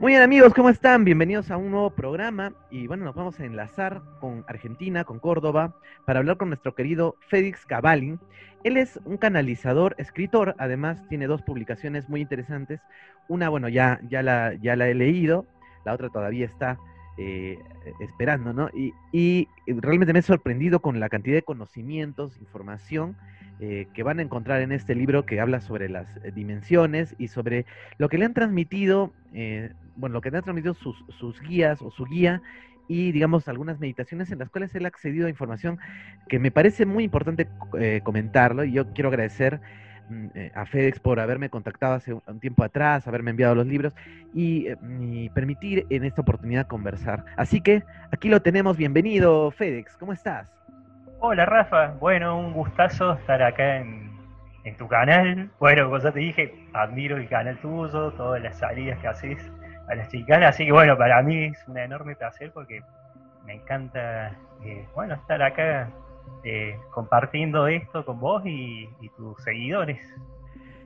Muy bien amigos, ¿cómo están? Bienvenidos a un nuevo programa y bueno, nos vamos a enlazar con Argentina, con Córdoba, para hablar con nuestro querido Félix Cavalli. Él es un canalizador, escritor, además tiene dos publicaciones muy interesantes. Una, bueno, ya, ya, la, ya la he leído, la otra todavía está eh, esperando, ¿no? Y, y realmente me he sorprendido con la cantidad de conocimientos, información eh, que van a encontrar en este libro que habla sobre las eh, dimensiones y sobre lo que le han transmitido, eh, bueno, lo que le han transmitido sus, sus, guías o su guía y, digamos, algunas meditaciones en las cuales él ha accedido a información que me parece muy importante comentarlo y yo quiero agradecer mm, a FedEx por haberme contactado hace un tiempo atrás, haberme enviado los libros y, y, permitir en esta oportunidad conversar. Así que aquí lo tenemos, bienvenido FedEx, ¿cómo estás? Hola Rafa, bueno, un gustazo estar acá en, tu canal. Bueno, como ya te dije, admiro el canal tuyo, todas las salidas que haces a las chicanas, así que bueno, para mí es un enorme placer porque me encanta, eh, bueno, estar acá eh, compartiendo esto con vos y, tus seguidores.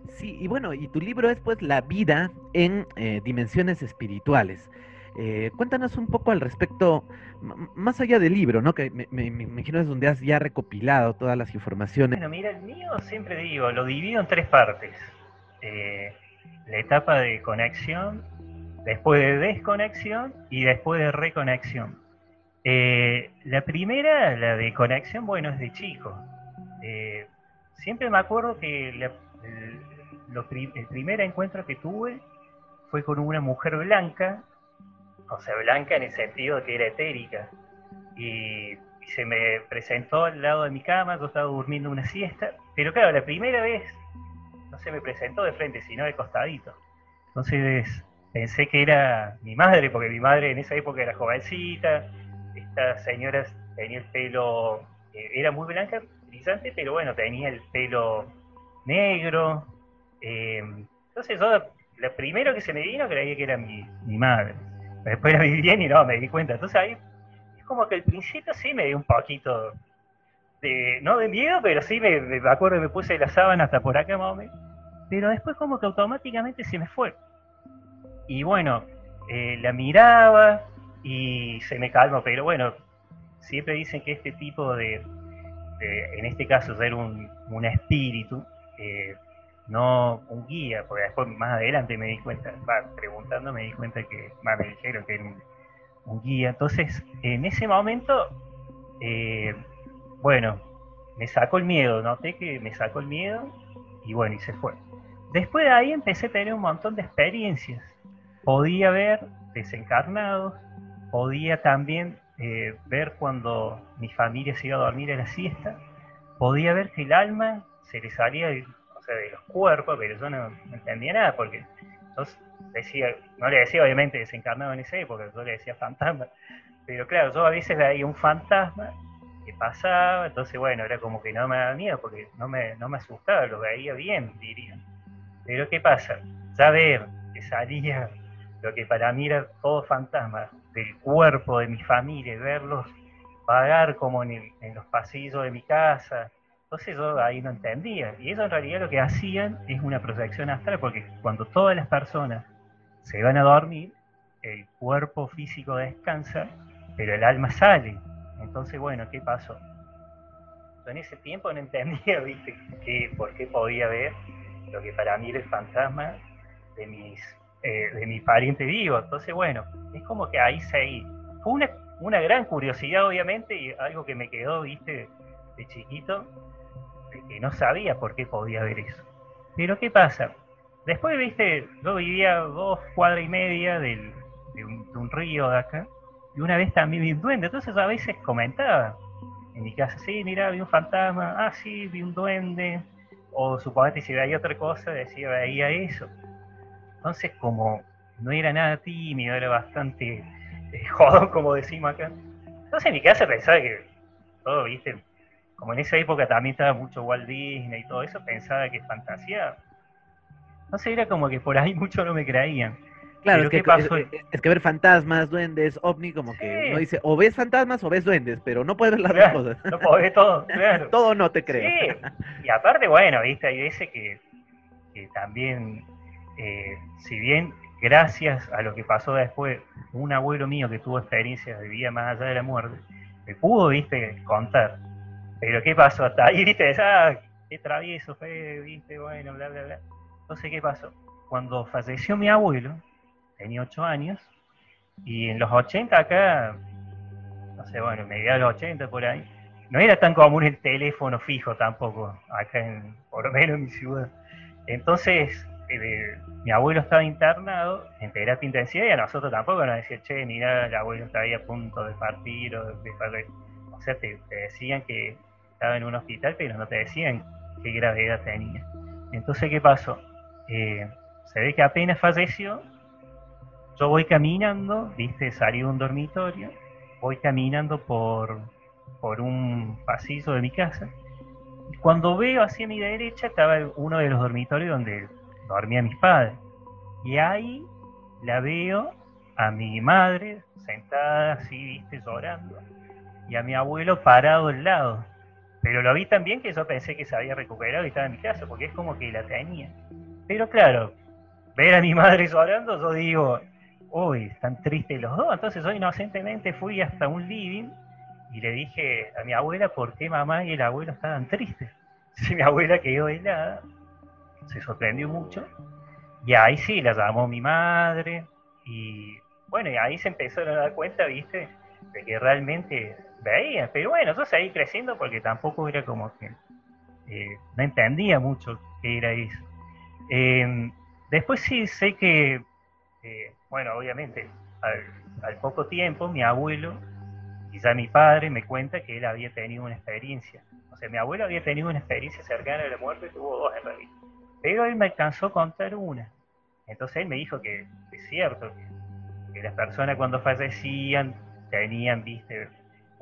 Sí, y bueno, y tu libro es pues La vida en eh, dimensiones espirituales. Eh, cuéntanos un poco al respecto, más allá del libro, ¿no? Que me, imagino es donde has ya recopilado todas las informaciones. Bueno, mira, el mío siempre digo, lo divido en tres partes. Eh, la etapa de conexión, después de desconexión y después de reconexión. Eh, la primera, la de conexión, bueno, es de chico. siempre me acuerdo que el, el primer encuentro que tuve fue con una mujer blanca o sea, blanca en el sentido de que era etérica. Y, se me presentó al lado de mi cama, yo estaba durmiendo una siesta, pero claro, la primera vez no se me presentó de frente, sino de costadito. Entonces pensé que era mi madre, porque mi madre en esa época era jovencita, esta señora tenía el pelo, eh, era muy blanca, brillante, pero bueno, tenía el pelo negro. Eh, entonces yo, lo primero que se me vino creía que era mi, mi madre. Después la vi bien y no, me di cuenta. Entonces ahí es como que al principio sí me dio un poquito de, no de miedo, pero sí me, acuerdo que me puse la sábana hasta por acá mami. Pero después como que automáticamente se me fue. Y bueno, eh, la miraba y se me calmó, pero bueno, siempre dicen que este tipo de, en este caso ser un, un espíritu, eh, no un guía, porque después más adelante me di cuenta, preguntando me di cuenta que, me dijeron que era un, guía. Entonces, en ese momento, eh, bueno, me sacó el miedo, noté que me sacó el miedo y bueno, y se fue. Después de ahí empecé a tener un montón de experiencias. Podía ver desencarnados, podía también eh, ver cuando mi familia se iba a dormir a la siesta, podía ver que el alma se le salía de los cuerpos, pero yo no, entendía nada porque yo decía, no le decía obviamente desencarnado en esa época, yo le decía fantasma, pero claro, yo a veces veía un fantasma que pasaba, entonces bueno, era como que no me daba miedo porque no me, no me asustaba, lo veía bien, diría. Pero ¿qué pasa? Ya ver que salía lo que para mí era todo fantasma del cuerpo de mi familia, verlos vagar como en, en los pasillos de mi casa, entonces yo ahí no entendía. Y eso en realidad lo que hacían es una proyección astral, porque cuando todas las personas se van a dormir, el cuerpo físico descansa, pero el alma sale. Entonces, bueno, ¿qué pasó? Yo en ese tiempo no entendía, ¿viste? Que, por qué podía ver lo que para mí era el fantasma de mis eh, de mi pariente vivo. Entonces, bueno, es como que ahí seguí. Fue una, una gran curiosidad, obviamente, y algo que me quedó, ¿viste? De chiquito, que no sabía por qué podía ver eso. Pero ¿qué pasa? Después, viste, yo vivía dos cuadras y media del, de, un, río de acá, y una vez también vi un duende, entonces a veces comentaba en mi casa, sí, mira, vi un fantasma, ah, sí, vi un duende, o suponete si veía otra cosa, decía, veía eso. Entonces, como no era nada tímido, era bastante eh, jodón, como decimos acá. Entonces en mi casa pensaba que todo, viste, como en esa época también estaba mucho Walt Disney y todo eso, pensaba que fantasía. No sé, era como que por ahí mucho no me creían. Claro, es que, es, que ver fantasmas, duendes, ovni, como que uno dice, o ves fantasmas o ves duendes, pero no puedes ver las dos cosas. No puedes ver todo, claro. todo no te creo. Sí. Y aparte, bueno, viste, hay veces que, que también, eh, si bien gracias a lo que pasó después, un abuelo mío que tuvo experiencias de vida más allá de la muerte, me pudo, viste, contar. Pero ¿qué pasó? Hasta ahí, viste, ah, qué travieso fue, viste, bueno, bla, bla, bla. Entonces, ¿qué pasó? Cuando falleció mi abuelo, tenía ocho años, y en los 80 acá, no sé, bueno, mediados de los 80 por ahí, no era tan común el teléfono fijo tampoco, acá en, por lo menos en mi ciudad. Entonces, eh, mi abuelo estaba internado en terapia intensiva y a nosotros tampoco nos decían, che, mira, el abuelo está ahí a punto de partir o de O sea, te, decían que estaba en un hospital, pero no te decían qué gravedad tenía. Entonces, ¿qué pasó? Eh, se ve que apenas falleció, yo voy caminando, viste, salí de un dormitorio, voy caminando por, por un pasillo de mi casa, y cuando veo hacia mi derecha estaba uno de los dormitorios donde dormían mis padres. Y ahí la veo a mi madre sentada así, viste, llorando, y a mi abuelo parado al lado. Pero lo vi tan bien que yo pensé que se había recuperado y estaba en mi casa, porque es como que la tenía. Pero claro, ver a mi madre llorando, yo digo, uy, están tristes los dos. Entonces yo inocentemente fui hasta un living y le dije a mi abuela por qué mamá y el abuelo estaban tristes. Si mi abuela quedó helada, se sorprendió mucho. Y ahí sí, la llamó mi madre. Y bueno, y ahí se empezaron a dar cuenta, viste, de que realmente veía. Pero bueno, yo seguí creciendo porque tampoco era como que eh, no entendía mucho qué era eso. Em, después sí sé que, eh, bueno, obviamente, al, poco tiempo mi abuelo y ya mi padre me cuenta que él había tenido una experiencia. O sea, mi abuelo había tenido una experiencia cercana a la muerte, tuvo dos en realidad. Pero él me alcanzó a contar una. Entonces él me dijo que es cierto, que, las personas cuando fallecían tenían, viste,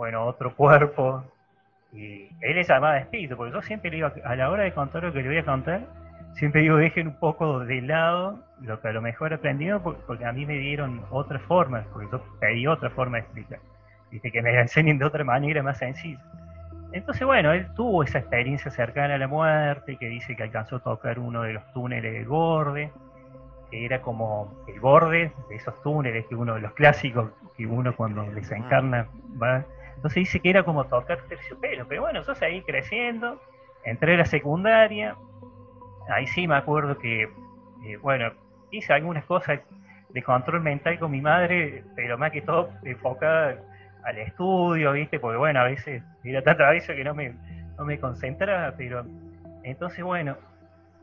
bueno, otro cuerpo. Y él le llamaba espíritu, porque yo siempre le digo, a la hora de contar lo que le voy a contar, siempre digo, dejen un poco de lado lo que a lo mejor he aprendido, porque a mí me dieron otra forma, porque yo pedí otra forma de explicar. Dice que me enseñen de otra manera más sencilla. Entonces, bueno, él tuvo esa experiencia cercana a la muerte, que dice que alcanzó a tocar uno de los túneles del borde, que era como el borde de esos túneles, que uno de los clásicos, que uno cuando desencarna va. Entonces dice que era como tocar terciopelo, pero bueno, yo seguí creciendo, entré a la secundaria, ahí sí me acuerdo que, eh, bueno, hice algunas cosas de control mental con mi madre, pero más que todo enfocada al estudio, ¿viste? Porque bueno, a veces era tan travieso que no me, no me concentraba, pero entonces bueno,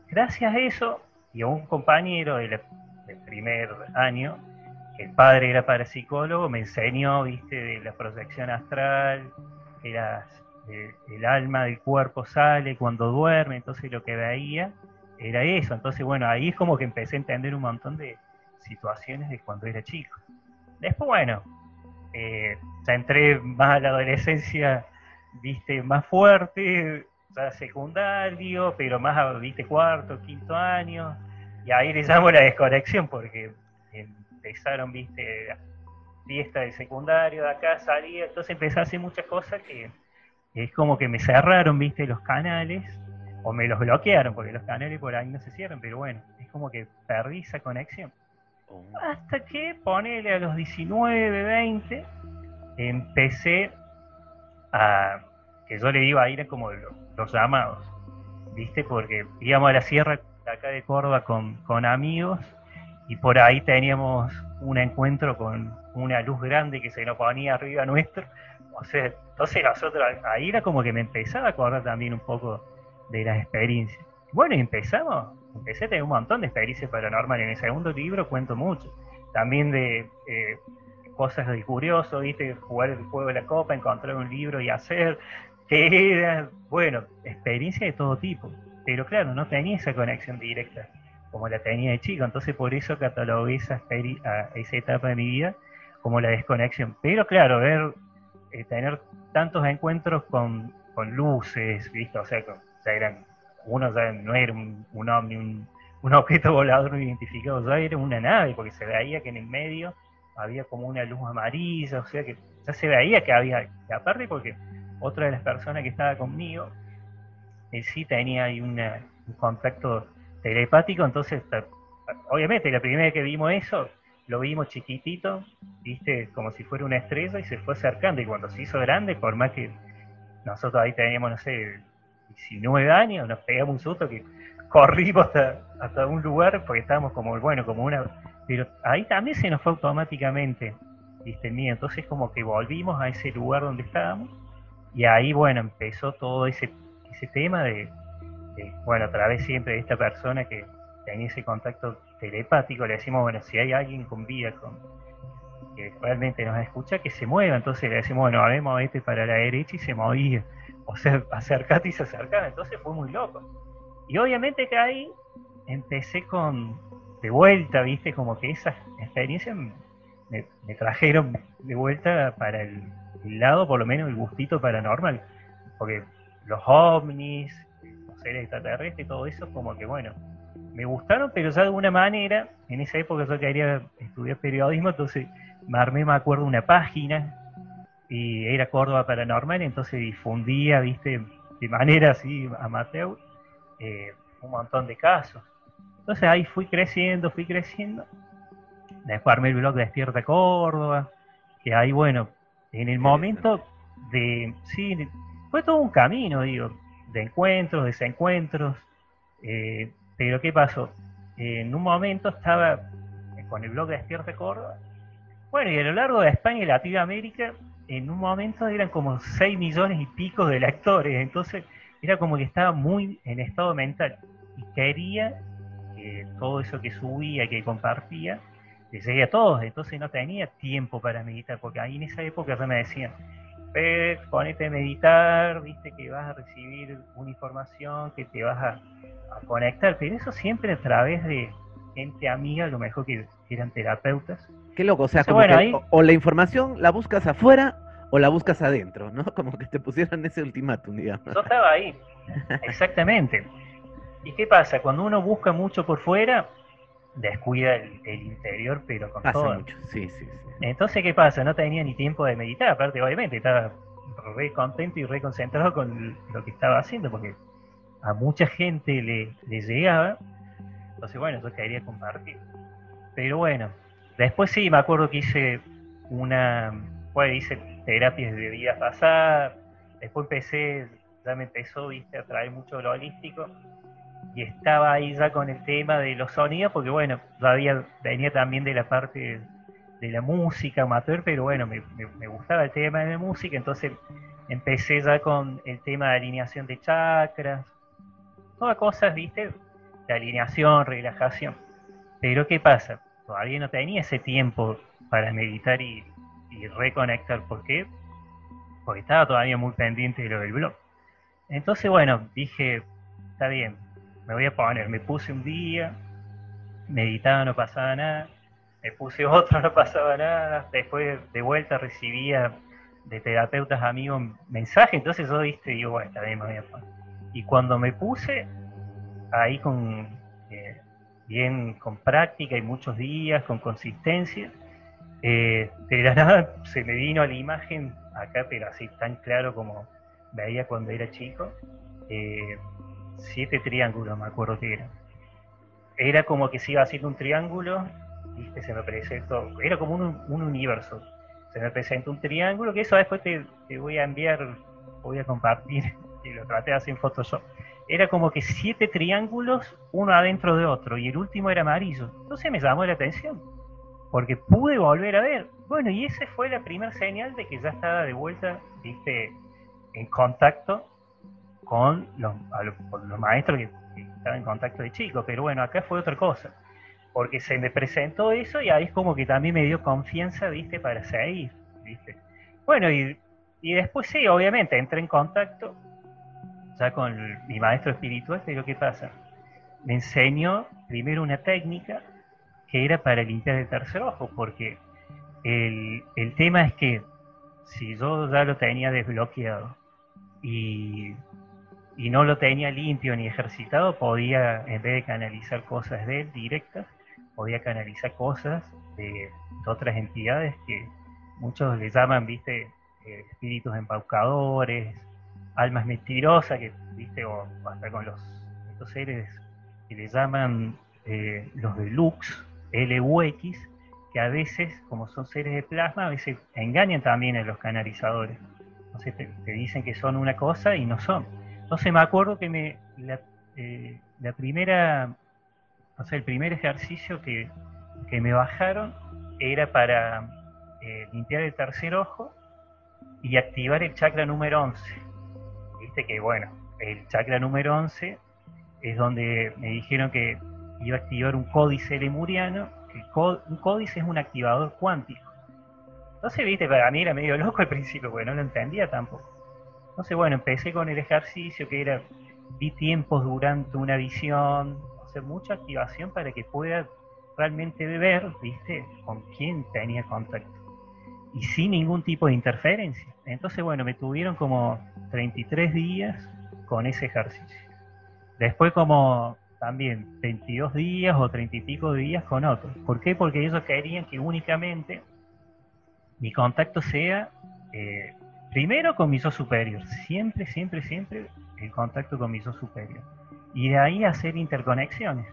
gracias a eso y a un compañero del, primer año, el padre era parapsicólogo, me enseñó, ¿viste? De la proyección astral, que eh, el alma del cuerpo sale cuando duerme, entonces lo que veía era eso, entonces bueno, ahí es como que empecé a entender un montón de situaciones de cuando era chico. Después, bueno, eh, ya entré más a la adolescencia, viste, más fuerte, ya secundario, pero más, viste, cuarto, quinto año, y ahí le llamo la desconexión porque empezaron, viste, fiesta de secundario de acá, salía, entonces empecé a hacer muchas cosas que es como que me cerraron, viste, los canales, o me los bloquearon, porque los canales por ahí no se cierran, pero bueno, es como que perdí esa conexión. Hasta que, ponele a los 19, 20, empecé a, que yo le iba a ir como los, llamados, ¿viste? Porque íbamos a la sierra de acá de Córdoba con, con amigos y por ahí teníamos un encuentro con una luz grande que se nos ponía arriba nuestro. O sea, entonces nosotros, ahí era como que me empezaba a acordar también un poco de las experiencias. Bueno, y empezamos empecé a tener un montón de experiencias paranormales. En el segundo libro cuento mucho. También de eh, cosas de curioso, ¿viste? Jugar el juego de la copa, encontrar un libro y hacer. Que era, bueno, experiencia de todo tipo. Pero claro, no tenía esa conexión directa como la tenía de chico. Entonces por eso catalogué esa, esa etapa de mi vida como la desconexión. Pero claro, ver, eh, tener tantos encuentros con, con luces, ¿viste? O sea, con, ya eran uno ya no era un, ovni, un, objeto volador no identificado, ya era una nave, porque se veía que en el medio había como una luz amarilla, o sea que ya se veía que había, aparte porque otra de las personas que estaba conmigo, él sí tenía ahí un contacto telepático, entonces obviamente la primera vez que vimos eso, lo vimos chiquitito, viste, como si fuera una estrella y se fue acercando y cuando se hizo grande, por más que nosotros ahí teníamos, no sé, 19 años, nos pegamos un susto que corrimos hasta, hasta un lugar porque estábamos como, bueno, como una... Pero ahí también se nos fue automáticamente, viste, miedo. Entonces como que volvimos a ese lugar donde estábamos y ahí, bueno, empezó todo ese, ese tema de, bueno, a través siempre de esta persona que tenía ese contacto telepático, le decimos, bueno, si hay alguien con vida, que realmente nos escucha, que se mueva. Entonces le decimos, bueno, haremos este para la derecha y se movía. O sea, acercate y se acercaba. Entonces fue muy loco. Y obviamente que ahí empecé con, de vuelta, viste, como que esas experiencias me, trajeron de vuelta para el, lado, por lo menos el gustito paranormal. Porque los ovnis, seres extraterrestres, todo eso, como que bueno, me gustaron, pero ya de alguna manera, en esa época yo quería estudiar periodismo, entonces me armé, me acuerdo, una página, y era Córdoba Paranormal, entonces difundía, viste, de manera así amateur, eh, un montón de casos. Entonces ahí fui creciendo, fui creciendo. Después armé el blog de Despierta Córdoba, que ahí, bueno, en el momento de, sí, fue todo un camino, digo, de encuentros, desencuentros. Eh, pero ¿qué pasó? en un momento estaba con el blog de Despierta Córdoba. Bueno, y a lo largo de España y Latinoamérica, en un momento eran como 6 millones y pico de lectores. Entonces, era como que estaba muy en estado mental y quería que todo eso que subía, que compartía, le llegue a todos. Entonces no tenía tiempo para meditar, porque ahí en esa época ya me decían, Pérez, ponete a meditar, viste que vas a recibir una información, que te vas a, conectar, pero eso siempre a través de gente amiga, a lo mejor que eran terapeutas. Qué loco, o sea, como que o la información la buscas afuera o la buscas adentro, ¿no? Como que te pusieron ese ultimátum, digamos. Yo estaba ahí, exactamente. ¿Y qué pasa? Cuando uno busca mucho por fuera, descuida el, interior, pero con pasa todo. mucho, sí, sí, sí. Entonces, ¿qué pasa? No tenía ni tiempo de meditar, aparte, obviamente, estaba re contento y re concentrado con lo que estaba haciendo, porque a mucha gente le, le llegaba. Entonces, bueno, yo quería compartir. Pero bueno, después sí, me acuerdo que hice una, pues hice terapias de vida pasada, después empecé, ya me empezó, viste, a traer mucho lo holístico, y estaba ahí ya con el tema de los sonidos, porque bueno, todavía venía también de la parte de la música amateur, pero bueno, me, gustaba el tema de la música, entonces empecé ya con el tema de alineación de chakras, todas cosas, viste, de alineación, relajación. Pero ¿qué pasa? Todavía no tenía ese tiempo para meditar y, reconectar. ¿Por qué? Porque estaba todavía muy pendiente de lo del blog. Entonces, bueno, dije, está bien, me voy a poner. Me puse un día, meditaba, no pasaba nada me puse otro, no pasaba nada. Después de vuelta recibía de terapeutas amigos mensajes, entonces yo viste, digo, bueno, está bien, me voy a poner. Y cuando me puse ahí con eh, bien con práctica y muchos días, con consistencia, eh, de la nada se me vino a la imagen acá, pero así tan claro como veía cuando era chico, eh, siete triángulos, me acuerdo que era. Era como que se iba haciendo un triángulo se me presentó, era como un, universo. Se me presentó un triángulo, que eso después te, voy a enviar, voy a compartir, y lo traté hacer en Photoshop. Era como que siete triángulos, uno adentro de otro, y el último era amarillo. Entonces me llamó la atención, porque pude volver a ver. Bueno, y esa fue la primera señal de que ya estaba de vuelta, viste, en contacto con los, los, maestros que, que estaban en contacto de chicos. Pero bueno, acá fue otra cosa porque se me presentó eso y ahí es como que también me dio confianza, viste, para seguir, viste. Bueno, y, después sí, obviamente, entré en contacto ya con mi maestro espiritual, pero ¿qué pasa? Me enseñó primero una técnica que era para limpiar el tercer ojo, porque el, el tema es que si yo ya lo tenía desbloqueado y, y no lo tenía limpio ni ejercitado, podía, en vez de canalizar cosas de él directas, podía canalizar cosas de, otras entidades que muchos le llaman, viste, eh, espíritus embaucadores, almas mentirosas, que, viste, o hasta con los estos seres que le llaman eh, los de Lux, LUX, que a veces, como son seres de plasma, a veces engañan también a los canalizadores. Entonces te, dicen que son una cosa y no son. Entonces me acuerdo que me, la, eh, primera, o sea, el primer ejercicio que, me bajaron era para eh, limpiar el tercer ojo y activar el chakra número 11. Viste que, bueno, el chakra número 11 es donde me dijeron que iba a activar un códice lemuriano, que un códice es un activador cuántico. Entonces, viste, para mí era medio loco al principio, porque no lo entendía tampoco. Entonces, bueno, empecé con el ejercicio que era, vi tiempos durante una visión, hacer mucha activación para que pueda realmente ver, viste, con quién tenía contacto. Y sin ningún tipo de interferencia. Entonces, bueno, me tuvieron como 33 días con ese ejercicio. Después como también 22 días o 30 y pico días con otros. ¿Por qué? Porque ellos querían que únicamente mi contacto sea eh, primero con mi superior, siempre, siempre, siempre el contacto con mi superior. Y de ahí hacer interconexiones.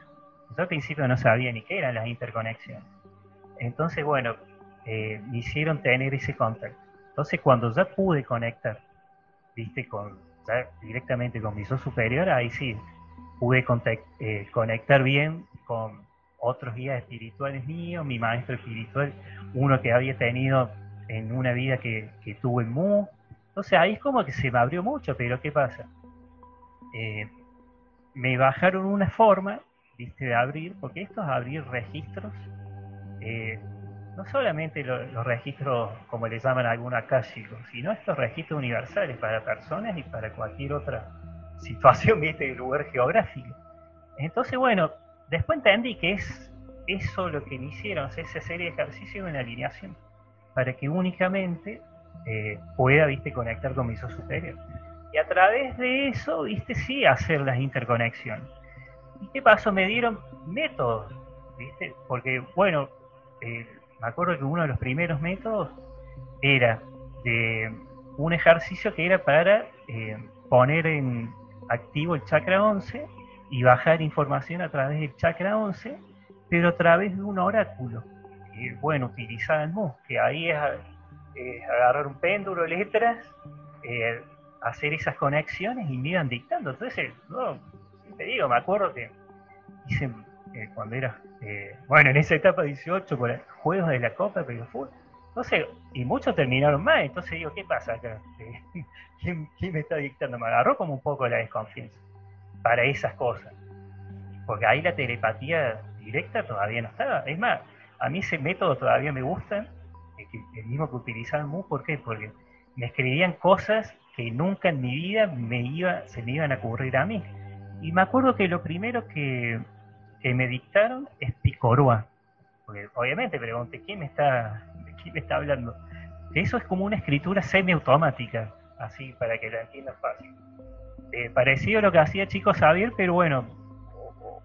Yo al principio no sabía ni qué eran las interconexiones. Entonces, bueno, eh, me hicieron tener ese contacto. Entonces, cuando ya pude conectar, viste, con, directamente con mi superior, ahí sí, pude eh, conectar bien con otros guías espirituales míos, mi maestro espiritual, uno que había tenido en una vida que, que tuve en Mu. Entonces ahí es como que se me abrió mucho, pero ¿qué pasa? Eh, me bajaron una forma, viste, de abrir, porque esto es abrir registros, eh, no solamente los registros, como le llaman algunos chicos, sino estos registros universales para personas y para cualquier otra situación, viste, de lugar geográfico. Entonces, bueno, después entendí que es eso lo que me hicieron, esa serie de ejercicios en alineación, para que únicamente eh, pueda, viste, conectar con mi yo superior. Y a través de eso, viste, sí hacer las interconexiones. ¿Y qué pasó? Me dieron métodos, viste, porque, bueno, eh, me acuerdo que uno de los primeros métodos era un ejercicio que era para eh, poner en activo el chakra 11 y bajar información a través del chakra 11, pero a través de un oráculo. Y bueno, MUS, que ahí es, agarrar un péndulo, letras, eh, hacer esas conexiones y me iban dictando. Entonces, no, te digo, me acuerdo que hice eh, cuando era, eh, bueno, en esa etapa 18, por juegos de la Copa, pero fue. Entonces, y muchos terminaron mal, entonces digo, ¿qué pasa acá? ¿Quién, me está dictando? Me agarró como un poco la desconfianza para esas cosas. Porque ahí la telepatía directa todavía no estaba. Es más, a mí ese método todavía me gusta, el mismo que utilizaban MU, ¿por qué? Porque me escribían cosas que nunca en mi vida me iba, se me iban a ocurrir a mí. Y me acuerdo que lo primero que, me dictaron es Picoroa. Porque obviamente pregunté, ¿quién me está, ¿de quién me está hablando? Eso es como una escritura semiautomática así para que la entiendan fácil. Eh, parecido a lo que hacía Chico Xavier, pero bueno,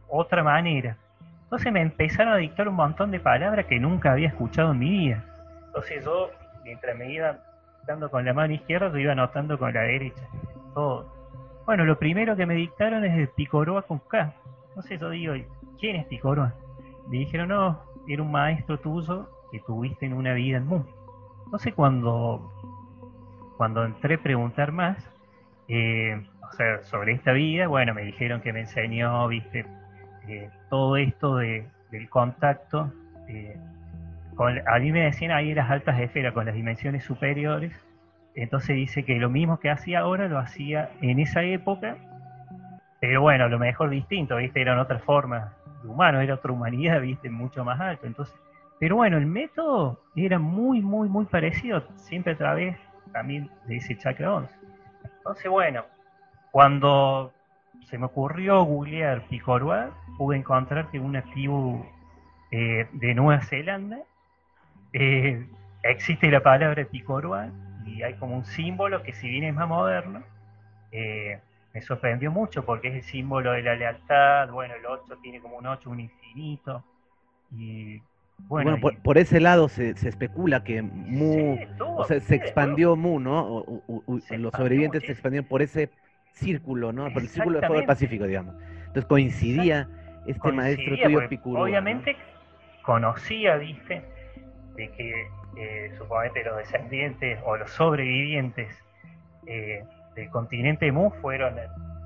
otra manera. Entonces me empezaron a dictar un montón de palabras que nunca había escuchado en mi vida. Entonces yo, mientras me iba dando con la mano izquierda, yo iba anotando con la derecha. Todo. Bueno, lo primero que me dictaron es el Picoroa con K. Entonces yo digo, ¿quién es Picoroa? Me dijeron, no, era un maestro tuyo que tuviste en una vida en mundo. Entonces cuando cuando entré a preguntar más, eh, o sea, sobre esta vida, bueno, me dijeron que me enseñó, viste, eh, todo esto de, del contacto. Eh, con, a mí me decían ahí las altas esferas con las dimensiones superiores. Entonces dice que lo mismo que hacía ahora lo hacía en esa época, pero bueno, lo mejor distinto, viste, eran otras formas de humano, era otra humanidad, viste, mucho más alto. Entonces, pero bueno, el método era muy, muy, muy parecido, siempre a través también de ese chakra 11. Entonces, bueno, cuando se me ocurrió googlear Picoroa, pude encontrar que una tribu eh, de Nueva Zelanda eh, existe la palabra Picoroa y hay como un símbolo que si bien es más moderno, eh, me sorprendió mucho porque es el símbolo de la lealtad, bueno, el 8 tiene como un 8, un infinito, y bueno, por, ese lado se, especula que Mu, o sea, se expandió Mu, ¿no? los sobrevivientes se expandieron por ese círculo, ¿no? Por el círculo de fuego del Pacífico, digamos. Entonces coincidía este maestro tuyo Picurúa. Obviamente conocía, viste, de que eh, suponete los descendientes o los sobrevivientes eh, del continente Mu fueron,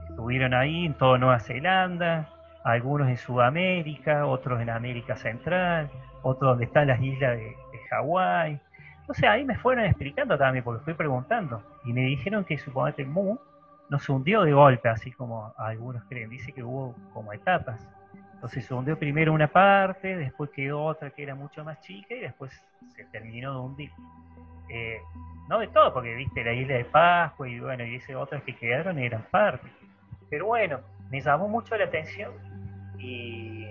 estuvieron ahí en toda Nueva Zelanda, algunos en Sudamérica, otros en América Central, otros donde están las islas de, Hawái. Entonces ahí me fueron explicando también, porque fui preguntando, y me dijeron que suponete Mu no se hundió de golpe, así como algunos creen, dice que hubo como etapas. Entonces se hundió primero una parte, después quedó otra que era mucho más chica y después se terminó de hundir. Eh, no de todo, porque viste la isla de Pascua y bueno, y esas otras que quedaron eran parte. Pero bueno, me llamó mucho la atención y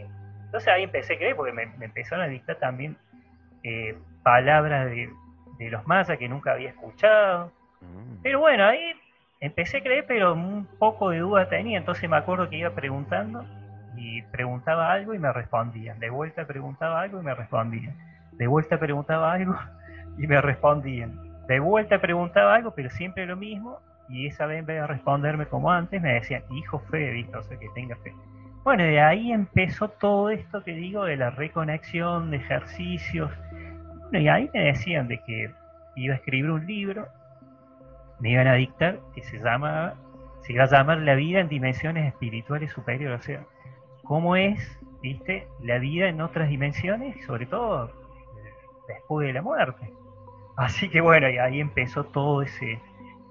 entonces ahí empecé a creer, porque me, empezaron a dictar también eh, palabras de, de los mayas que nunca había escuchado. Mm. Pero bueno, ahí empecé a creer, pero un poco de duda tenía, entonces me acuerdo que iba preguntando y preguntaba algo y me respondían. De vuelta preguntaba algo y me respondían. De vuelta preguntaba algo y me respondían. De vuelta preguntaba algo, pero siempre lo mismo. Y esa vez en vez de responderme como antes, me decían, hijo fe, ¿viste? o sea, que tenga fe. Bueno, de ahí empezó todo esto que digo de la reconexión, de ejercicios. Bueno, y ahí me decían de que iba a escribir un libro, me iban a dictar que se llama, se iba a llamar La vida en dimensiones espirituales superiores. O sea, cómo es, viste, la vida en otras dimensiones, sobre todo después de la muerte. Así que bueno, y ahí empezó todo ese,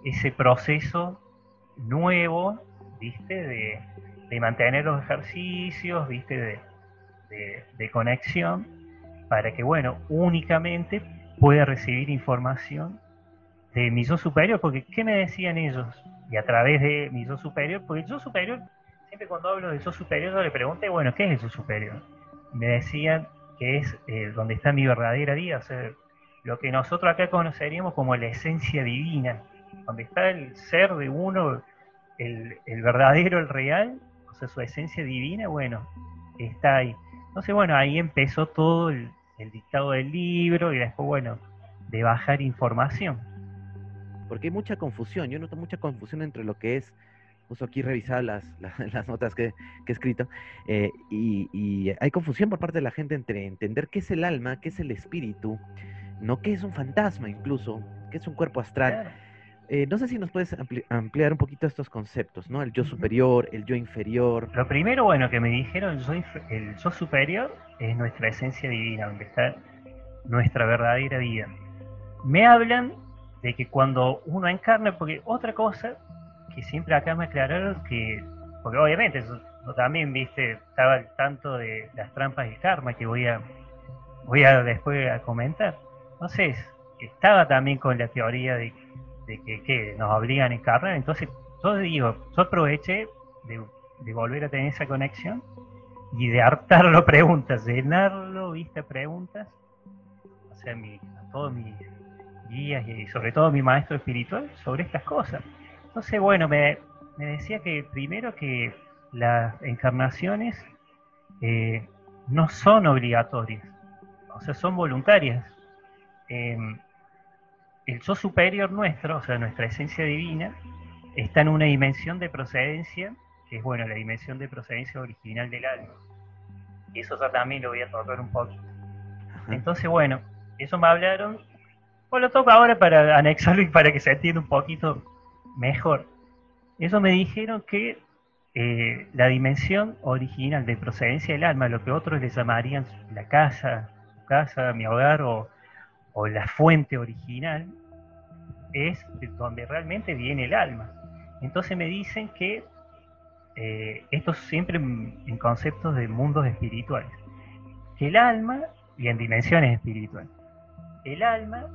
ese proceso nuevo, viste, de, mantener los ejercicios, viste, de, de, conexión, para que, bueno, únicamente pueda recibir información de mi yo superior, porque ¿qué me decían ellos? Y a través de mi yo superior, porque yo superior siempre cuando hablo de eso superior, yo le pregunté, bueno, ¿qué es eso superior? me decían que es eh, donde está mi verdadera vida, o sea, lo que nosotros acá conoceríamos como la esencia divina, donde está el ser de uno, el, verdadero, el real, o sea, su esencia divina, bueno, está ahí. Entonces, bueno, ahí empezó todo el, el dictado del libro y después, bueno, de bajar información. Porque hay mucha confusión, yo noto mucha confusión entre lo que es justo aquí revisar las, las, notas que, he escrito, eh, y, hay confusión por parte de la gente entre entender qué es el alma, qué es el espíritu, no qué es un fantasma incluso, qué es un cuerpo astral. Eh, no sé si nos puedes ampliar un poquito estos conceptos, ¿no? El yo superior, el yo inferior. Lo primero, bueno, que me dijeron, el yo superior es nuestra esencia divina, donde está nuestra verdadera vida. Me hablan de que cuando uno encarna, porque otra cosa que siempre acá me aclararon que, porque obviamente yo, también, viste, estaba al tanto de las trampas y karma que voy a, voy a después a comentar. Entonces, estaba también con la teoría de, que, nos obligan a encarnar, entonces yo digo, yo aproveché de, volver a tener esa conexión y de hartarlo preguntas, llenarlo, viste, preguntas, o sea, a todos mis guías y sobre todo mi maestro espiritual sobre estas cosas. Entonces, bueno, me, decía que primero que las encarnaciones eh, no son obligatorias, o sea, son voluntarias. Em, el yo superior nuestro, o sea, nuestra esencia divina, está en una dimensión de procedencia, que es, bueno, la dimensión de procedencia original del alma. Y eso también lo voy a tocar un poquito. Entonces, bueno, eso me hablaron. Bueno, lo toco ahora para anexarlo y para que se entienda un poquito mejor. Eso me dijeron que eh, la dimensión original de procedencia del alma, lo que otros le llamarían la casa, casa, mi hogar o, la fuente original, es donde realmente viene el alma. Entonces me dicen que eh, esto siempre en, conceptos de mundos espirituales, que el alma, y en dimensiones espirituales, el alma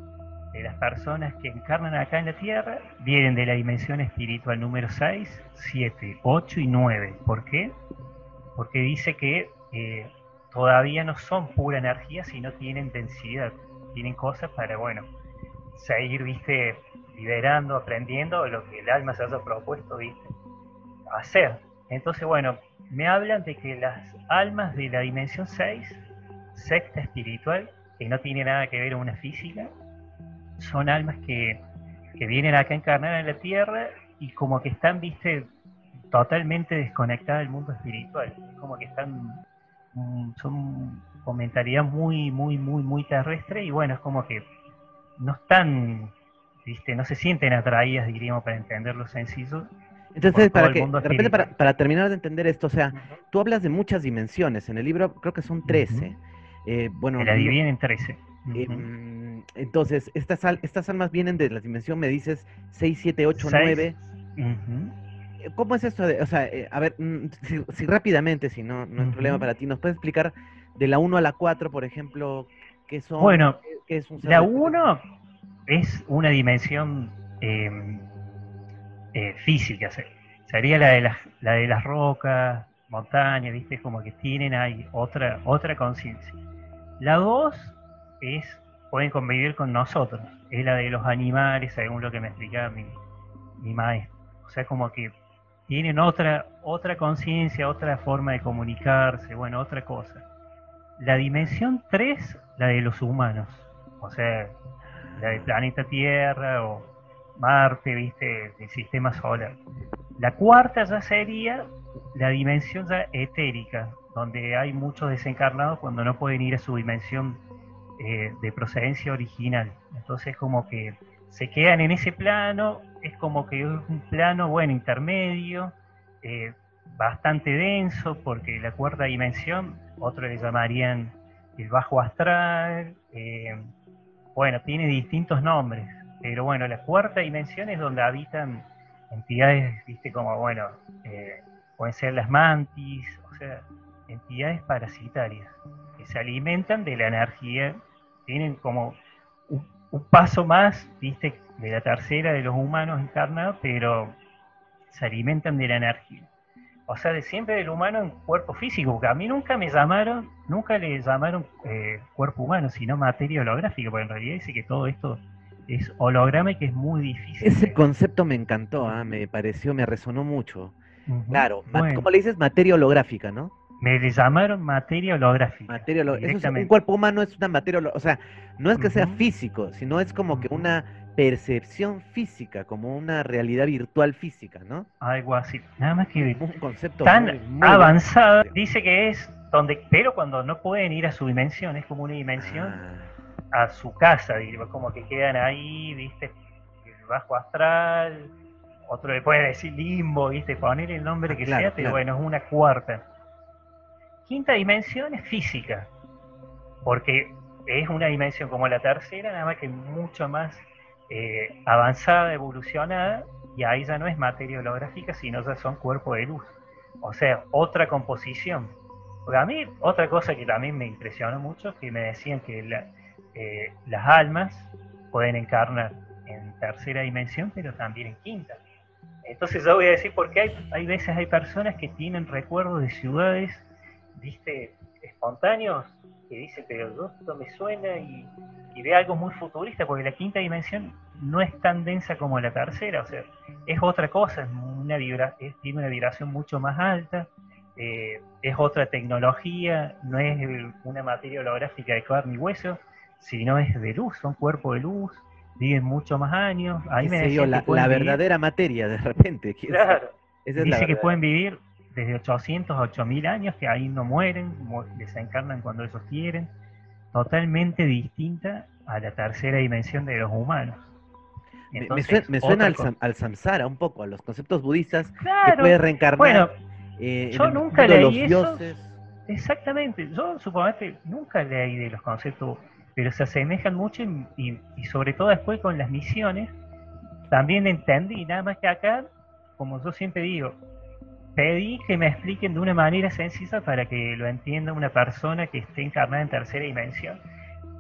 las personas que encarnan acá en la Tierra vienen de la dimensión espiritual número 6, 7, 8 y 9. ¿Por qué? Porque dice que eh, todavía no son pura energía, sino tienen densidad, tienen cosas para, bueno, seguir, viste, liberando, aprendiendo lo que el alma se haya propuesto, viste, hacer. Entonces, bueno, me hablan de que las almas de la dimensión 6, secta espiritual, que no tiene nada que ver con una física, son almas que, vienen acá a encarnar en la tierra y como que están, viste, totalmente desconectada del mundo espiritual. Es como que están, mm, son con mentalidad muy, muy, muy, muy terrestre y bueno, es como que no están, viste, no se sienten atraídas, diríamos, para entender lo sencillo. Entonces, para que, de repente, para, terminar de entender esto, o sea, tú hablas de muchas dimensiones, en el libro creo que son 13. eh, bueno, la dividen en 13. Em, entonces, estas, estas almas vienen de la dimensión, me dices, 6, 7, 8, 9. ¿Cómo es esto? De, o sea, eh, a ver, mm, si, rápidamente, si no, no es problema para ti, ¿nos puedes explicar de la 1 a la 4, por ejemplo, qué son? Bueno, es un la 1 es una dimensión em, eh, física, sería la de las, la de las rocas, montañas, ¿viste? Como que tienen ahí otra, otra conciencia. La 2 es, pueden convivir con nosotros, es la de los animales, según lo que me explicaba mi, mi maestro. O sea, como que tienen otra, otra conciencia, otra forma de comunicarse, bueno, otra cosa. La dimensión 3, la de los humanos, o sea, la del planeta Tierra o Marte, viste, el sistema solar. La cuarta ya sería la dimensión ya etérica, donde hay muchos desencarnados cuando no pueden ir a su dimensión eh, de procedencia original. Entonces como que se quedan en ese plano, es como que es un plano, bueno, intermedio, eh, bastante denso, porque la cuarta dimensión, otros le llamarían el bajo astral, eh, bueno, tiene distintos nombres, pero bueno, la cuarta dimensión es donde habitan entidades, viste, como, bueno, pueden ser las mantis, o sea, entidades parasitarias, que se alimentan de la energía, tienen como un, paso más, viste, de la tercera de los humanos encarnados, pero se alimentan de la energía. O sea, de siempre del humano en cuerpo físico, porque a mí nunca me llamaron, nunca le llamaron eh, cuerpo humano, sino materia holográfica, porque en realidad dice que todo esto es holograma y que es muy difícil. Ese concepto me encantó, ¿ah? me pareció, me resonó mucho. Claro, ¿cómo le dices? Materia holográfica, ¿no? Me le llamaron materia holográfica. Materia holográfica. un cuerpo humano es una materia o sea, no es que sea físico, sino es como que una percepción física, como una realidad virtual física, ¿no? Algo así. Nada más que un concepto tan avanzado. Dice que es donde, pero cuando no pueden ir a su dimensión, es como una dimensión. Ah a su casa, como que quedan ahí, viste, el bajo astral, otro le puede decir limbo, viste, poner el nombre que sea, pero bueno, es una cuarta. Quinta dimensión es física, porque es una dimensión como la tercera, nada más que mucho más eh, avanzada, evolucionada, y ahí ya no es materia holográfica, sino ya son cuerpos de luz. O sea, otra composición. Porque a mí, otra cosa que también me impresionó mucho, que me decían que eh, las almas pueden encarnar en tercera dimensión, pero también en quinta. Entonces yo voy a decir porque hay, hay veces hay personas que tienen recuerdos de ciudades, viste, espontáneos, que dicen, pero esto me suena y, ve algo muy futurista, porque la quinta dimensión no es tan densa como la tercera, o sea, es otra cosa, es una vibra, tiene una vibración mucho más alta, eh, es otra tecnología, no es una materia holográfica de carne y hueso, si no es de luz, son cuerpos de luz, viven mucho más años. Ahí me la, la verdadera materia de repente. Claro. Dice que pueden vivir desde 800 a 8000 años, que ahí no mueren, desencarnan cuando ellos quieren. Totalmente distinta a la tercera dimensión de los humanos. me, suena, al, samsara un poco, a los conceptos budistas que puede reencarnar. Bueno, eh, yo nunca leí eso. Exactamente, yo supongo que nunca leí de los conceptos pero se asemejan mucho y, sobre todo después con las misiones, también entendí, nada más que acá, como yo siempre digo, pedí que me expliquen de una manera sencilla para que lo entienda una persona que esté encarnada en tercera dimensión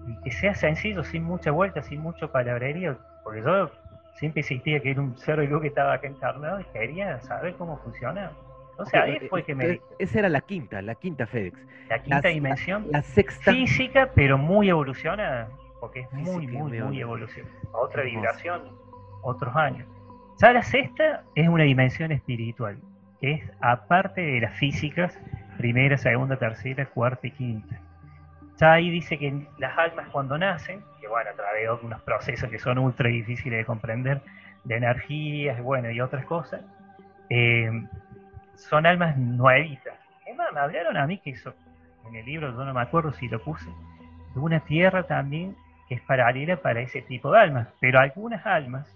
y que sea sencillo, sin mucha vuelta, sin mucho palabrerío, porque yo siempre insistía que era un de luz que estaba acá encarnado y quería saber cómo funcionaba. O sea, ahí fue que me... Esa era la quinta, la quinta FedEx. La quinta dimensión. La, sexta. Física, pero muy evolucionada, porque es muy, muy, muy evolucionada. Otra vibración, otros años. Ya la sexta es una dimensión espiritual, es aparte de las físicas, primera, segunda, tercera, cuarta y quinta. Ya ahí dice que las almas cuando nacen, que bueno, a través de unos procesos que son ultra difíciles de comprender, de energías, bueno, y otras cosas, eh, son almas nuevitas. Es más, me hablaron a mí que eso, en el libro, yo no me acuerdo si lo puse, de una tierra también que es paralela para ese tipo de almas. Pero algunas almas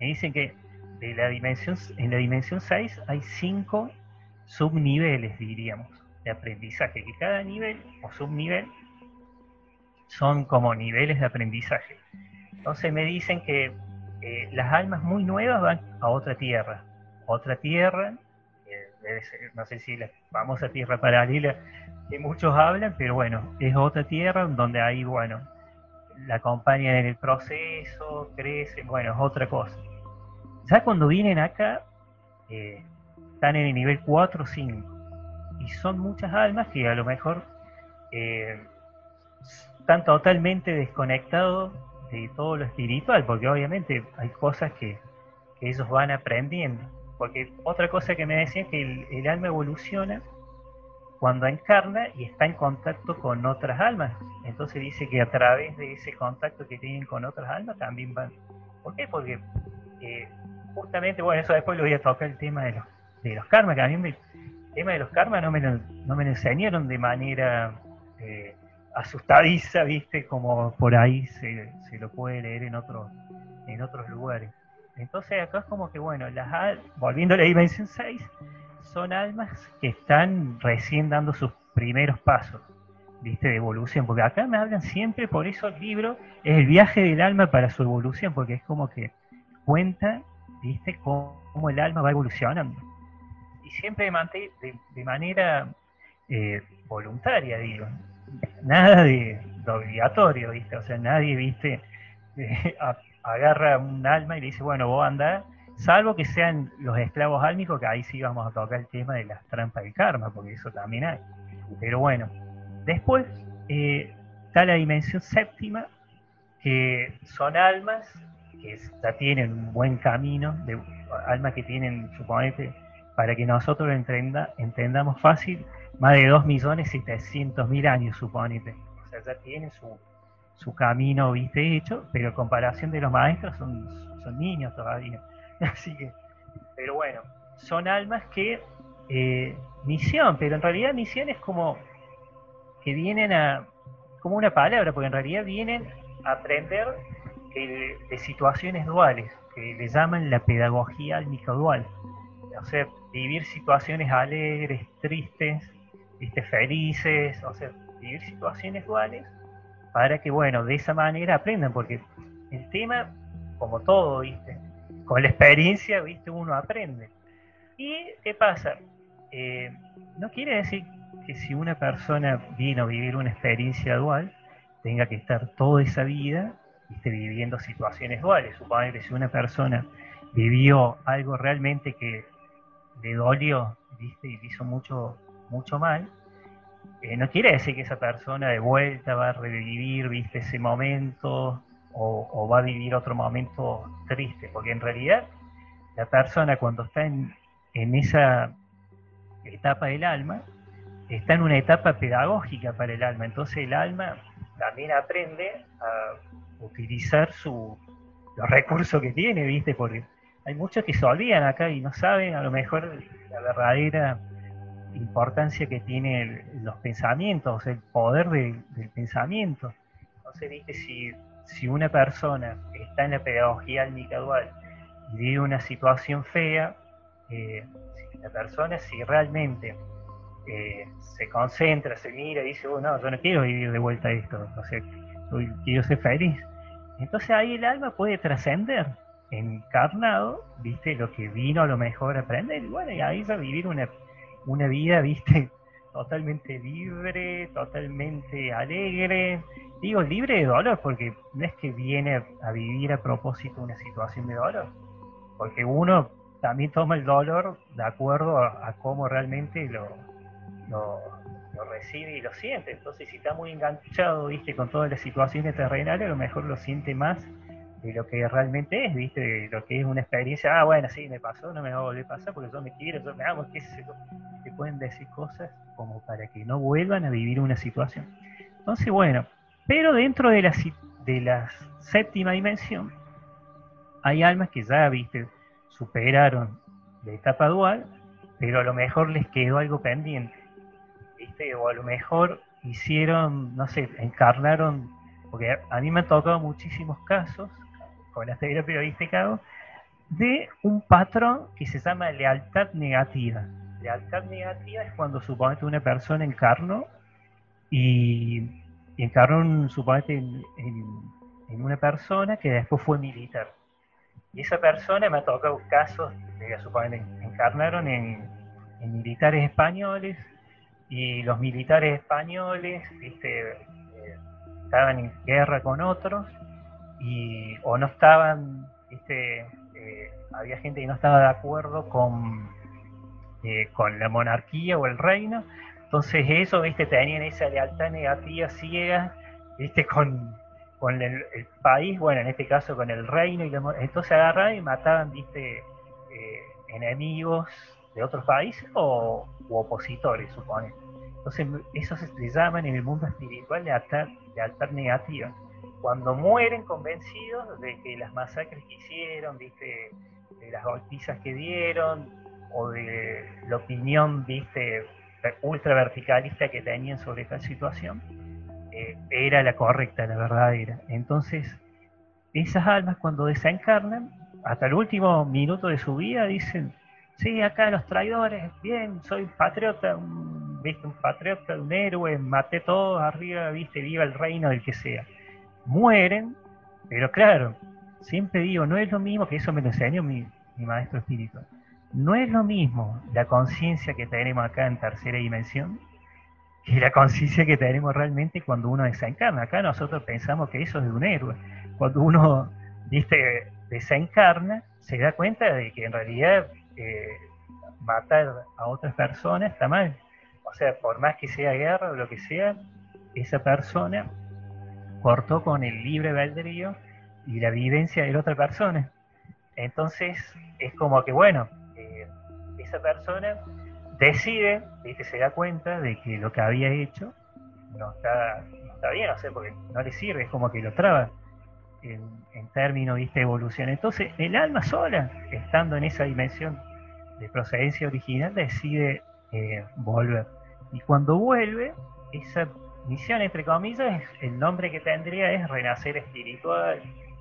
me dicen que de la dimensión, en la dimensión 6 hay cinco subniveles, diríamos, de aprendizaje, que cada nivel o subnivel son como niveles de aprendizaje. Entonces me dicen que eh, las almas muy nuevas van a otra tierra, otra tierra, no sé si la famosa tierra paralela que muchos hablan, pero bueno, es otra tierra donde ahí, bueno, la acompañan en el proceso, crecen, bueno, es otra cosa. Ya cuando vienen acá, eh, están en el nivel 4 o 5, y son muchas almas que a lo mejor eh, están totalmente desconectados de todo lo espiritual, porque obviamente hay cosas que, ellos van aprendiendo. Porque otra cosa que me decían es que el, alma evoluciona cuando encarna y está en contacto con otras almas. Entonces dice que a través de ese contacto que tienen con otras almas también van. ¿Por qué? Porque eh, justamente, bueno, eso después lo voy a tocar el tema de los, de los karmas, que a mí el tema de los karmas no me lo, no me lo enseñaron de manera eh, asustadiza, ¿viste? Como por ahí se, lo puede leer en, otros en otros lugares. Entonces acá es como que, bueno, las volviendo a la dimensión 6, son almas que están recién dando sus primeros pasos, ¿viste? De evolución. Porque acá me hablan siempre, por eso el libro es el viaje del alma para su evolución, porque es como que cuenta, ¿viste? Cómo, el alma va evolucionando. Y siempre de, manera eh, voluntaria, digo nada de, obligatorio, ¿viste? O sea, nadie, ¿viste? agarra un alma y le dice, bueno, vos andás, salvo que sean los esclavos álmicos, que ahí sí vamos a tocar el tema de las trampas del karma, porque eso también hay. Pero bueno, después eh, está la dimensión séptima, que son almas que ya tienen un buen camino, de almas que tienen, suponete, para que nosotros lo entendamos fácil, más de 2.700.000 años, suponete. O sea, ya tiene su, su camino, viste, hecho, pero en comparación de los maestros son, son niños todavía. Así que, pero bueno, son almas que, eh, misión, pero en realidad misión es como que vienen a, como una palabra, porque en realidad vienen a aprender de situaciones duales, que le llaman la pedagogía álmica dual. O sea, vivir situaciones alegres, tristes, ¿viste? felices, o sea, vivir situaciones duales para que, bueno, de esa manera aprendan, porque el tema, como todo, ¿viste? Con la experiencia, ¿viste? Uno aprende. ¿Y qué pasa? Eh, no quiere decir que si una persona vino a vivir una experiencia dual, tenga que estar toda esa vida viviendo situaciones duales. Supongo que si una persona vivió algo realmente que le dolió, ¿viste? y hizo mucho mucho mal, eh, no quiere decir que esa persona de vuelta va a revivir, viste, ese momento o, va a vivir otro momento triste, porque en realidad la persona cuando está en, en esa etapa del alma, está en una etapa pedagógica para el alma, entonces el alma también aprende a utilizar su, los recursos que tiene, ¿viste? Porque hay muchos que se olvidan acá y no saben a lo mejor la verdadera importancia que tienen los pensamientos, el poder del pensamiento. Entonces, viste, si, si una persona está en la pedagogía álmica dual y vive una situación fea, eh, si la persona, si realmente eh, se concentra, se mira y dice, oh, no, yo no quiero vivir de vuelta esto, o sea, quiero ser feliz. Entonces ahí el alma puede trascender encarnado, viste, lo que vino a lo mejor a aprender, y bueno, y ahí va a vivir una una vida, viste, totalmente libre, totalmente alegre. Digo libre de dolor porque no es que viene a vivir a propósito una situación de dolor, porque uno también toma el dolor de acuerdo a, cómo realmente lo, lo, recibe y lo siente. Entonces, si está muy enganchado, viste, con todas las situaciones terrenales, a lo mejor lo siente más de lo que realmente es, ¿viste? De lo que es una experiencia, ah, bueno, sí, me pasó, no me va a volver a pasar porque yo me quiero, yo me amo, qué sé yo. Te pueden decir cosas como para que no vuelvan a vivir una situación. Entonces, bueno, pero dentro de la, de la séptima dimensión, hay almas que ya, ¿viste? Superaron la etapa dual pero a lo mejor les quedó algo pendiente, O a lo mejor hicieron, no sé, encarnaron, porque a mí me han tocado muchísimos casos con la teoría periodística de un patrón que se llama lealtad negativa. Lealtad negativa es cuando suponete una persona encarnó y, encarnó suponete en, en, una persona que después fue militar. Y esa persona me ha tocado casos de suponete encarnaron en, en militares españoles y los militares españoles ¿viste? Eh, estaban en guerra con otros y o no estaban ¿viste? Eh, había gente que no estaba de acuerdo con eh, con la monarquía o el reino entonces eso viste tenían esa lealtad negativa ciega viste con, con el, país bueno en este caso con el reino y entonces agarraban y mataban viste enemigos de otros países o u opositores, supone. Entonces, eso se le llaman en el mundo espiritual de altar negativa. Cuando mueren convencidos de que las masacres que hicieron, ¿viste? de las golpizas que dieron, o de la opinión ¿viste? ultra verticalista que tenían sobre esta situación, eh, era la correcta, la verdadera. Entonces, esas almas cuando desencarnan, hasta el último minuto de su vida dicen, sí, acá los traidores, bien, soy patriota, un, un patriota, un héroe, maté todo arriba, viste, viva el reino del que sea. Mueren, pero claro, siempre digo, no es lo mismo, que eso me lo enseñó mi, maestro espiritual, no es lo mismo la conciencia que tenemos acá en tercera dimensión que la conciencia que tenemos realmente cuando uno desencarna. Acá nosotros pensamos que eso es de un héroe. Cuando uno, viste, desencarna, se da cuenta de que en realidad matar a otras personas está mal. O sea, por más que sea guerra o lo que sea, esa persona cortó con el libre albedrío y la vivencia de la otra persona. Entonces, es como que, bueno, eh, esa persona decide, ¿viste? se da cuenta de que lo que había hecho no está, está bien, o sea, porque no le sirve, es como que lo traba en, en términos de evolución. Entonces, el alma sola, estando en esa dimensión de procedencia original decide eh, volver. Y cuando vuelve, esa misión, entre comillas, el nombre que tendría es renacer espiritual,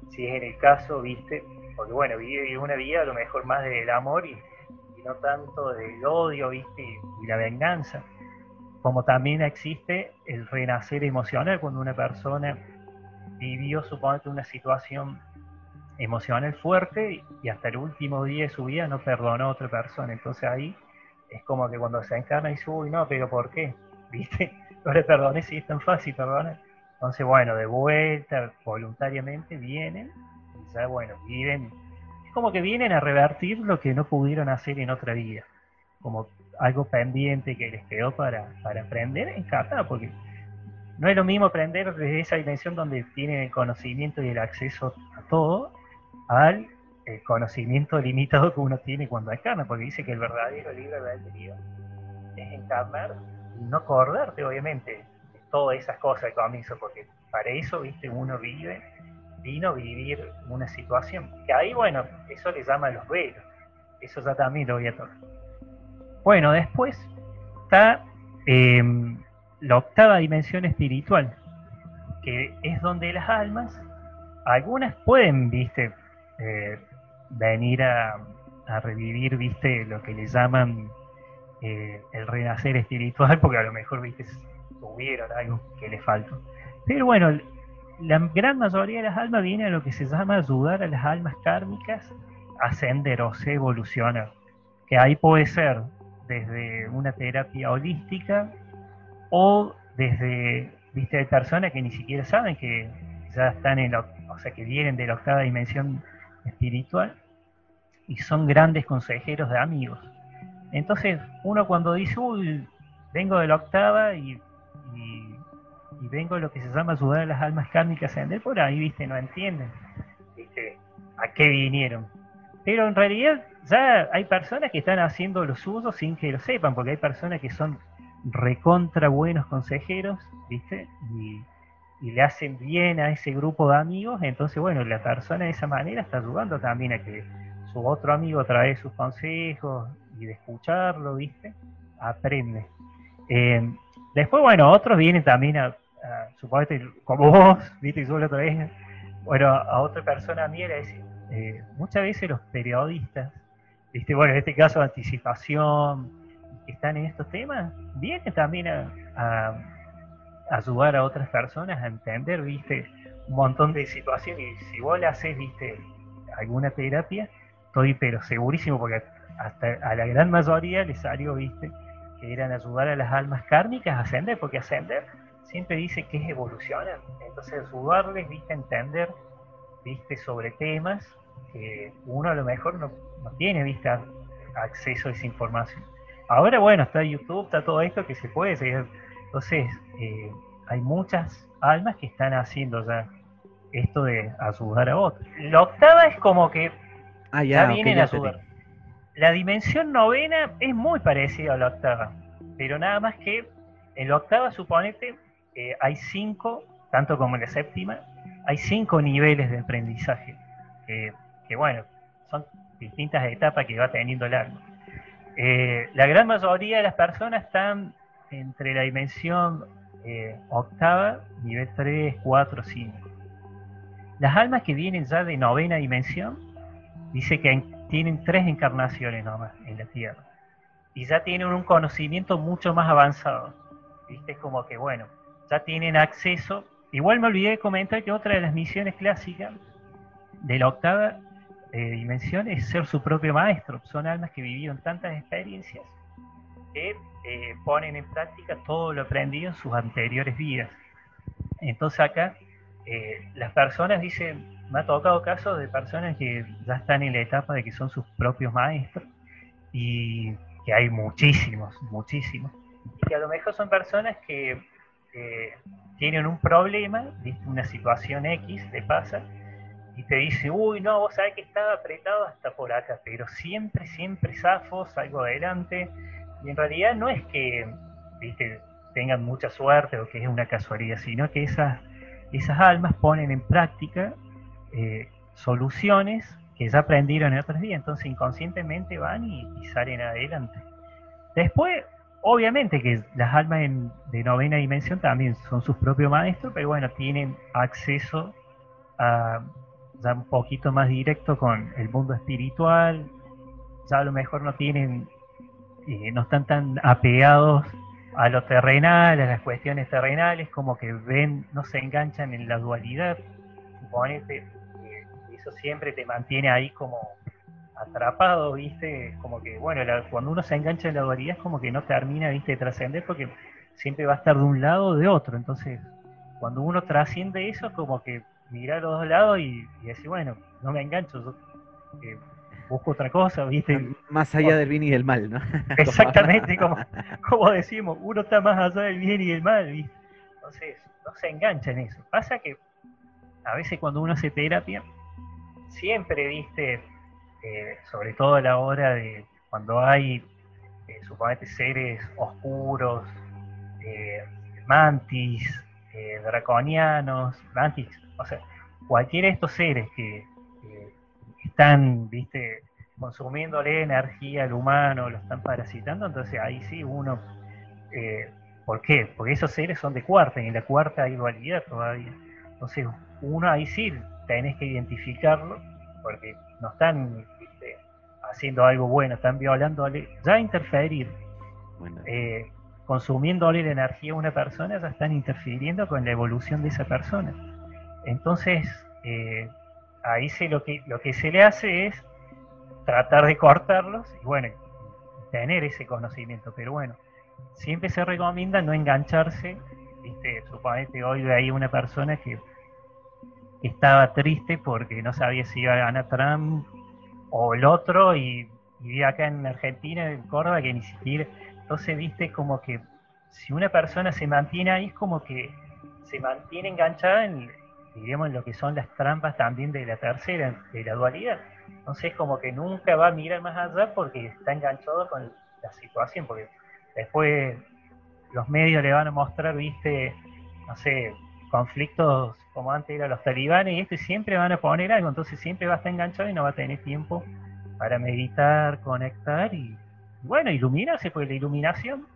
si es en el caso, viste, porque bueno, vive una vida a lo mejor más del amor y, no tanto del odio, viste, y la venganza. Como también existe el renacer emocional cuando una persona vivió, suponete, una situación emocional fuerte y hasta el último día de su vida no perdonó a otra persona. Entonces ahí es como que cuando se encarna y dice, uy, no, pero ¿por qué? ¿Viste? No le perdoné si es tan fácil perdonar. Entonces, bueno, de vuelta, voluntariamente vienen y ya, bueno, viven. Es como que vienen a revertir lo que no pudieron hacer en otra vida. Como algo pendiente que les quedó para, para aprender en cada, porque no es lo mismo aprender desde esa dimensión donde tienen el conocimiento y el acceso a todo, al eh, conocimiento limitado que uno tiene cuando encarna, porque dice que el verdadero libre albedrío es encarnar y no acordarte, obviamente, de todas esas cosas que comienzo, porque para eso, viste, uno vive, vino a vivir una situación. Que ahí, bueno, eso le llama los velos, eso ya también lo voy a tocar. Bueno, después está em, la octava dimensión espiritual, que es donde las almas, algunas pueden, viste, eh, venir a, revivir, viste, lo que le llaman eh, el renacer espiritual, porque a lo mejor, viste, tuvieron algo que le faltó. Pero bueno, la gran mayoría de las almas viene a lo que se llama ayudar a las almas kármicas a ascender o se evolucionar. Que ahí puede ser desde una terapia holística o desde, viste, personas que ni siquiera saben que ya están en, o sea, que vienen de la octava dimensión espiritual y son grandes consejeros de amigos. Entonces, uno cuando dice, uy, vengo de la octava y, vengo lo que se llama ayudar a las almas kármicas a andar por ahí, viste, no entienden a qué vinieron. Pero en realidad ya hay personas que están haciendo los usos sin que lo sepan, porque hay personas que son recontra buenos consejeros, viste, y y le hacen bien a ese grupo de amigos, entonces bueno, la persona de esa manera está ayudando también a que su otro amigo trae sus consejos y de escucharlo, ¿viste? Aprende. Eh, después, bueno, otros vienen también a, suponete, como vos, ¿viste? Y otra vez, bueno, a otra persona mía le decir, eh, muchas veces los periodistas, ¿viste? Bueno, en este caso, anticipación, que están en estos temas, vienen también a, a ayudar a otras personas a entender, ¿viste? Un montón de situaciones. Y si vos le haces, ¿viste? Alguna terapia, estoy pero segurísimo porque hasta a la gran mayoría le salió, viste, que eran ayudar a las almas kármicas a ascender, porque ascender siempre dice que es evolucionar. Entonces ayudarles, viste, a entender, viste, sobre temas que uno a lo mejor no, tiene, viste, acceso a esa información. Ahora, bueno, está YouTube, está todo esto que se puede seguir. Entonces, eh, hay muchas almas que están haciendo ya esto de ayudar a otros. La octava es como que ah, ya, vienen a ayudar. La dimensión novena es muy parecida a la octava, pero nada más que en la octava, suponete, eh, hay cinco, tanto como en la séptima, hay cinco niveles de aprendizaje, que bueno, son distintas etapas que va teniendo el alma. Eh, la gran mayoría de las personas están entre la dimensión eh, octava, nivel 3, 4, 5. Las almas que vienen ya de novena dimensión, dice que tienen tres encarnaciones nomás en la Tierra. Y ya tienen un conocimiento mucho más avanzado. ¿Viste? Es como que, bueno, ya tienen acceso. Igual me olvidé de comentar que otra de las misiones clásicas de la octava eh, dimensión es ser su propio maestro. Son almas que vivieron tantas experiencias que eh, ponen en práctica todo lo aprendido en sus anteriores vidas. Entonces acá eh, las personas dicen, me ha tocado casos de personas que ya están en la etapa de que son sus propios maestros y que hay muchísimos, muchísimos. Y que a lo mejor son personas que tienen un problema, una situación X le pasa y te dice, uy, no, vos sabés que estaba apretado hasta por acá, pero siempre, siempre zafo, salgo adelante. Y en realidad no es que tengan mucha suerte o que es una casualidad, sino que esas, esas almas ponen en práctica eh, soluciones que ya aprendieron en otros días, entonces inconscientemente van y, salen adelante. Después, obviamente que las almas de novena dimensión también son sus propios maestros, pero bueno, tienen acceso a ya un poquito más directo con el mundo espiritual, ya a lo mejor no tienen, eh, no están tan apegados a lo terrenal, a las cuestiones terrenales, como que ven, no se enganchan en la dualidad. Suponete, eso siempre te mantiene ahí como atrapado, ¿viste? Como que, bueno, cuando uno se engancha en la dualidad es como que no termina, ¿viste? De trascender porque siempre va a estar de un lado o de otro. Entonces, cuando uno trasciende eso, como que mira a los dos lados y, decir, bueno, no me engancho, yo, eh, busco otra cosa, ¿viste? Más allá del bien y del mal, ¿no? Exactamente, como, como decimos, uno está más allá del bien y del mal, ¿viste? Entonces, no se engancha en eso. Pasa que a veces cuando uno hace terapia, siempre, ¿viste? Eh, sobre todo a la hora de cuando hay, eh, suponete, seres oscuros, eh, mantis, draconianos, mantis o sea, cualquiera de estos seres que, están, viste, consumiéndole energía al humano, lo están parasitando, entonces ahí sí uno, eh, ¿por qué? Porque esos seres son de cuarta, y en la cuarta hay dualidad todavía. Entonces uno ahí sí tenés que identificarlo, porque no están ¿viste? haciendo algo bueno, están violándole, ya interferir, eh, consumiéndole la energía a una persona, ya están interfiriendo con la evolución de esa persona. Entonces, eh, ahí se, lo, que, lo que se le hace es tratar de cortarlos y bueno, tener ese conocimiento. Pero bueno, siempre se recomienda no engancharse. ¿viste? Suponete hoy de ahí una persona que, estaba triste porque no sabía si iba a ganar Trump o el otro y vivía acá en Argentina, en Córdoba, que ni siquiera... Entonces, viste, como que si una persona se mantiene ahí, es como que se mantiene enganchada en, diríamos, lo que son las trampas también de la tercera, de la dualidad. Entonces, como que nunca va a mirar más allá porque está enganchado con la situación, porque después los medios le van a mostrar, viste, no sé, conflictos como antes eran los talibanes y este siempre van a poner algo, entonces siempre va a estar enganchado y no va a tener tiempo para meditar, conectar y, bueno, iluminarse, porque la iluminación,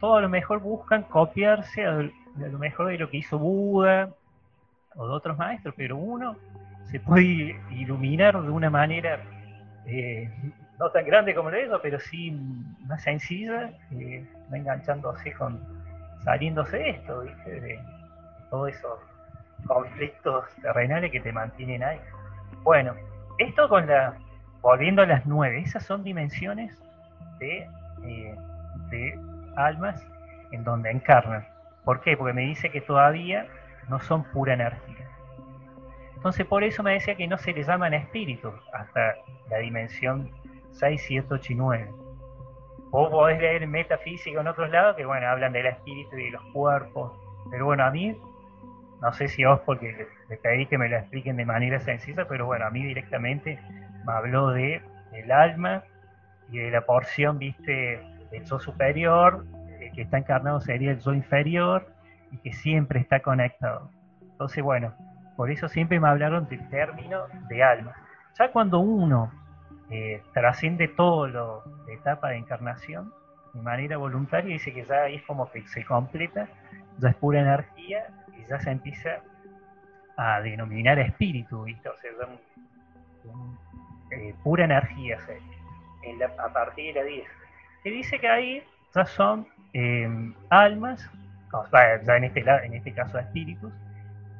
todo lo mejor buscan copiarse a, lo mejor de lo que hizo Buda o de otros maestros, pero uno se puede iluminar de una manera eh, no tan grande como de ellos, pero sí más sencilla, eh, enganchándose con, saliéndose de esto, ¿viste? de todos esos conflictos terrenales que te mantienen ahí. Bueno, esto con la, volviendo a las nueve, esas son dimensiones de, eh, de almas en donde encarnan. ¿Por qué? Porque me dice que todavía no son pura energía. Entonces por eso me decía que no se les llaman espíritus hasta la dimensión 6, 7, 8 y 9. Vos podés leer metafísica en otros lados que bueno, hablan del espíritu y de los cuerpos. Pero bueno, a mí, no sé si vos porque le pedí que me lo expliquen de manera sencilla, pero bueno, a mí directamente me habló de el alma y de la porción, viste, del yo superior, el que está encarnado sería el yo inferior y que siempre está conectado. Entonces, bueno, por eso siempre me hablaron del término de alma. Ya cuando uno eh, trasciende todo lo de etapa de encarnación de manera voluntaria, dice que ya ahí es como que se completa, ya es pura energía y ya se empieza a denominar espíritu, ¿viste? O sea, eh, pura energía a partir de la 10. Se dice que ahí ya son eh, almas, ya en este, en este caso espíritus,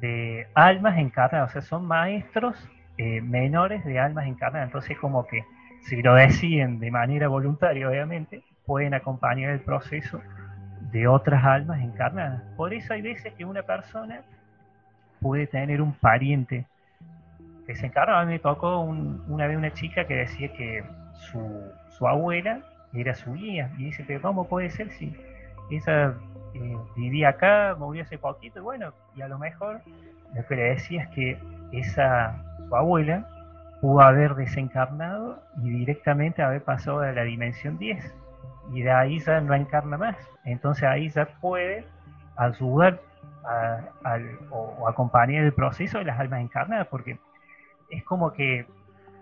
de almas encarnadas, o sea, son maestros eh, menores de almas encarnadas. Entonces, como que si lo deciden de manera voluntaria, obviamente, pueden acompañar el proceso de otras almas encarnadas. Por eso hay veces que una persona puede tener un pariente desencarnado. A mí me tocó una vez una chica que decía que su, su abuela era su guía. Y dice, pero ¿cómo puede ser si esa eh, vivía acá, murió hace poquito, y bueno, y a lo mejor lo que le decía es que esa, su abuela, pudo haber desencarnado y directamente haber pasado a la dimensión 10. Y de ahí ya no encarna más. Entonces ahí ya puede ayudar o, acompañar el proceso de las almas encarnadas, porque es como que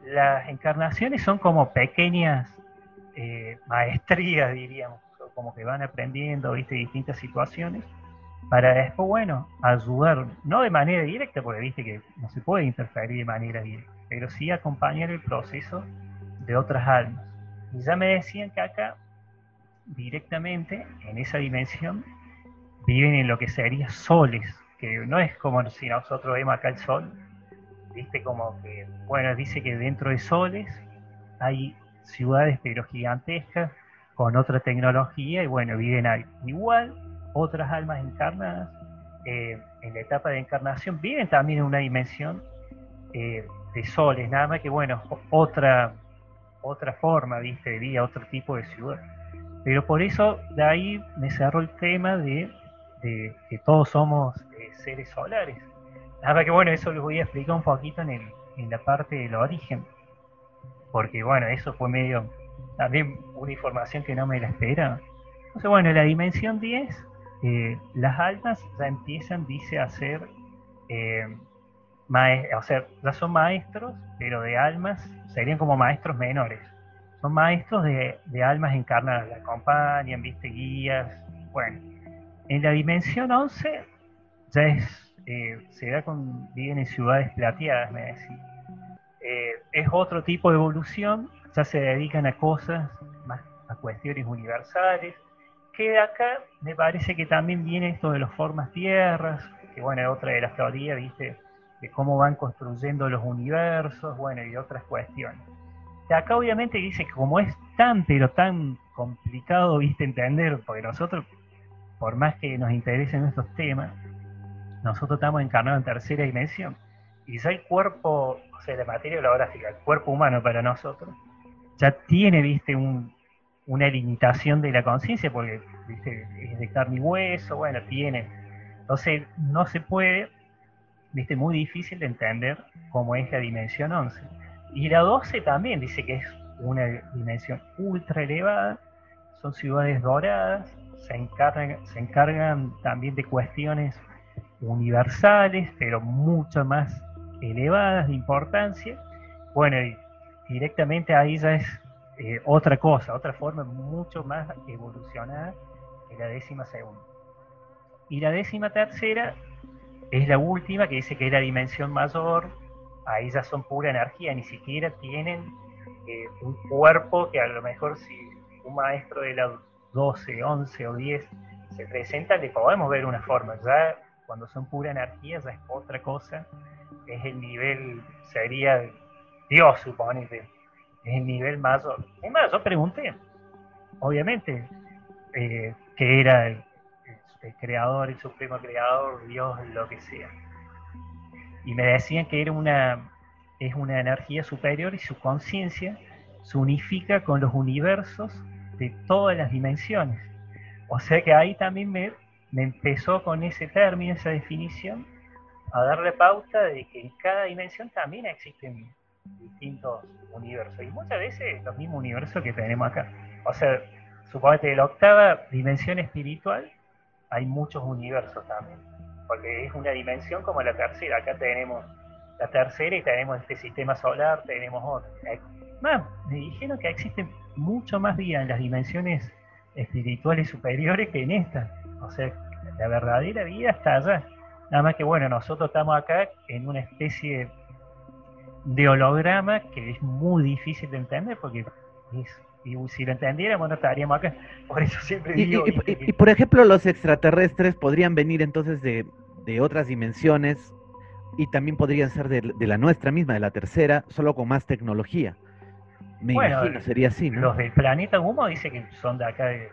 las encarnaciones son como pequeñas eh, maestrías, diríamos como que van aprendiendo, viste, distintas situaciones, para después, bueno, ayudar, no de manera directa, porque viste que no se puede interferir de manera directa, pero sí acompañar el proceso de otras almas. Y ya me decían que acá, directamente, en esa dimensión, viven en lo que sería soles, que no es como si nosotros vemos acá el sol, viste como que, bueno, dice que dentro de soles hay ciudades pero gigantescas, con otra tecnología y bueno, viven ahí. Igual, otras almas encarnadas eh, en la etapa de encarnación viven también en una dimensión eh, de soles, nada más que bueno, otra, otra forma, viste, de vida, otro tipo de ciudad. Pero por eso de ahí me cerró el tema de, que todos somos eh, seres solares. Nada más que bueno, eso lo voy a explicar un poquito en, el, en la parte del origen. Porque bueno, eso fue medio también una información que no me la espera. Entonces, bueno, en la dimensión 10, eh, las almas ya empiezan, dice, a ser, eh, o sea, ya son maestros, pero de almas, serían como maestros menores. Son maestros de, almas encarnadas, la acompañan, viste, guías. Bueno, en la dimensión 11 ya es, eh, se da con, viven en ciudades plateadas, me decía. es otro tipo de evolución ya se dedican a cosas más a cuestiones universales, que de acá me parece que también viene esto de las formas tierras, que bueno, otra de las teorías, viste, de cómo van construyendo los universos, bueno, y otras cuestiones. De acá obviamente dice que como es tan, pero tan complicado, viste, entender, porque nosotros, por más que nos interesen estos temas, nosotros estamos encarnados en tercera dimensión. Y ya el cuerpo, o sea, la materia holográfica, el cuerpo humano para nosotros, ya tiene, viste, una limitación de la conciencia, porque ¿viste? es de carne y hueso, bueno, tiene. Entonces, no se puede, viste, muy difícil de entender cómo es la dimensión 11. Y la 12 también dice que es una dimensión ultra elevada, son ciudades doradas, se encargan, se encargan también de cuestiones universales, pero mucho más elevadas de importancia. Bueno, y directamente ahí ya es eh, otra cosa, otra forma mucho más evolucionada que la décima segunda. Y la décima tercera es la última, que dice que es la dimensión mayor, ahí ya son pura energía, ni siquiera tienen eh, un cuerpo que a lo mejor si un maestro de la 12, 11 o 10 se presenta, le podemos ver una forma. Ya cuando son pura energía, ya es otra cosa. Es el nivel, sería Dios, suponete. Es el nivel mayor. Es más, yo pregunté, obviamente, eh, que era el, creador, el supremo creador, Dios, lo que sea. Y me decían que era una, es una energía superior y su conciencia se unifica con los universos de todas las dimensiones. O sea que ahí también me, me empezó con ese término, esa definición, a darle pauta de que en cada dimensión también existen distintos universos. Y muchas veces los mismos universos que tenemos acá. O sea, suponete de la octava dimensión espiritual hay muchos universos también. Porque es una dimensión como la tercera. Acá tenemos la tercera y tenemos este sistema solar, tenemos otro. Más, me dijeron que existen mucho más vida en las dimensiones espirituales superiores que en esta. O sea, la verdadera vida está allá. Nada más que bueno, nosotros estamos acá en una especie de holograma que es muy difícil de entender porque es, y si lo entendiéramos no estaríamos acá. Por eso siempre digo... Y, por ejemplo, los extraterrestres podrían venir entonces de, de otras dimensiones y también podrían ser de, la nuestra misma, de la tercera, solo con más tecnología. Me imagino, sería así, ¿no? Los del planeta Humo dice que son de acá de,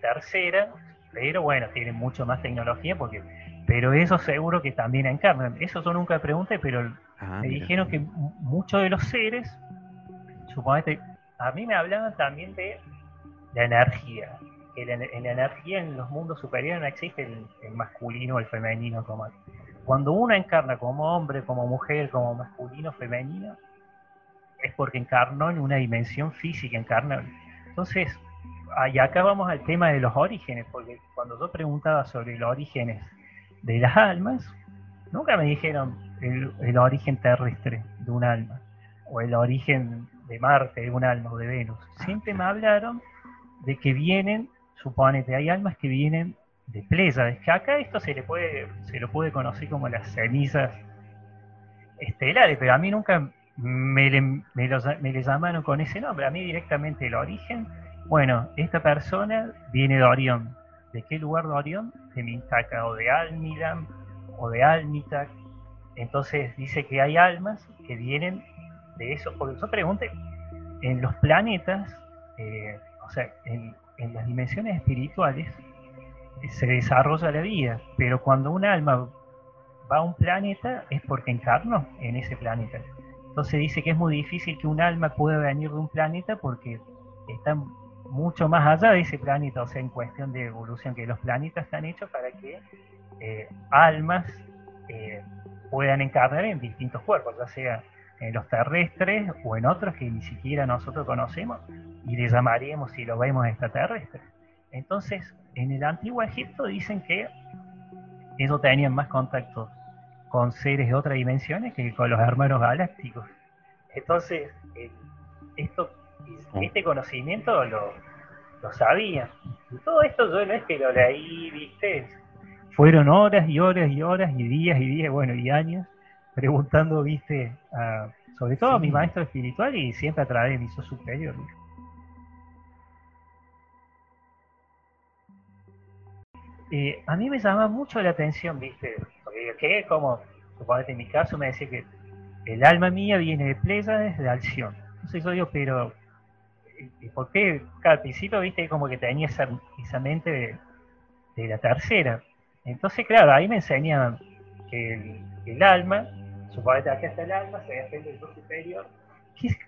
tercera, pero bueno, tienen mucho más tecnología porque pero eso seguro que también encarnan. Eso yo nunca pregunté, pero ah, me dijeron que muchos de los seres, suponete, a mí me hablaban también de la energía. Que en la energía en los mundos superiores no existe el, el masculino o el femenino como cuando uno encarna como hombre, como mujer, como masculino, femenino, es porque encarnó en una dimensión física, encarnó. Entonces, y acá vamos al tema de los orígenes, porque cuando yo preguntaba sobre los orígenes de las almas, nunca me dijeron el, origen terrestre de un alma, o el origen de Marte de un alma o de Venus. Siempre me hablaron de que vienen, suponete, hay almas que vienen de Pléyades, que acá esto se le puede, se lo puede conocer como las cenizas estelares, pero a mí nunca me le, me, llamaron con ese nombre, a mí directamente el origen, bueno, esta persona viene de Orión. ¿De qué lugar de Orión? De Mintaka o de Almidam o de Almitac. Entonces dice que hay almas que vienen de eso. Porque yo pregunte, en los planetas, eh, o sea, en, las dimensiones espirituales, se desarrolla la vida, pero cuando un alma va a un planeta es porque encarnó en ese planeta. Entonces dice que es muy difícil que un alma pueda venir de un planeta porque está mucho más allá de ese planeta, o sea, en cuestión de evolución, que los planetas están hechos para que eh, almas eh, puedan encarnar en distintos cuerpos, ya sea en los terrestres o en otros que ni siquiera nosotros conocemos y le llamaríamos si lo vemos extraterrestres. Entonces, en el antiguo Egipto dicen que ellos tenían más contacto con seres de otras dimensiones que con los hermanos galácticos. Entonces, esto, este conocimiento lo, lo sabía. Y todo esto yo no es que lo leí, viste, fueron horas y horas y horas y días y días, bueno, y años, preguntando, viste, sobre todo a mi maestro espiritual y siempre a través de mi superior. a mí me llama mucho la atención, ¿viste? Porque que como, suponete en mi caso, me decía que el alma mía viene de Pléyades, de Alción. Entonces yo digo, pero, ¿y por qué? Cada principio, ¿viste? Como que tenía esa, mente de, la tercera. Entonces, claro, ahí me enseñan que el, alma, suponete acá está el alma, se desprende del superior.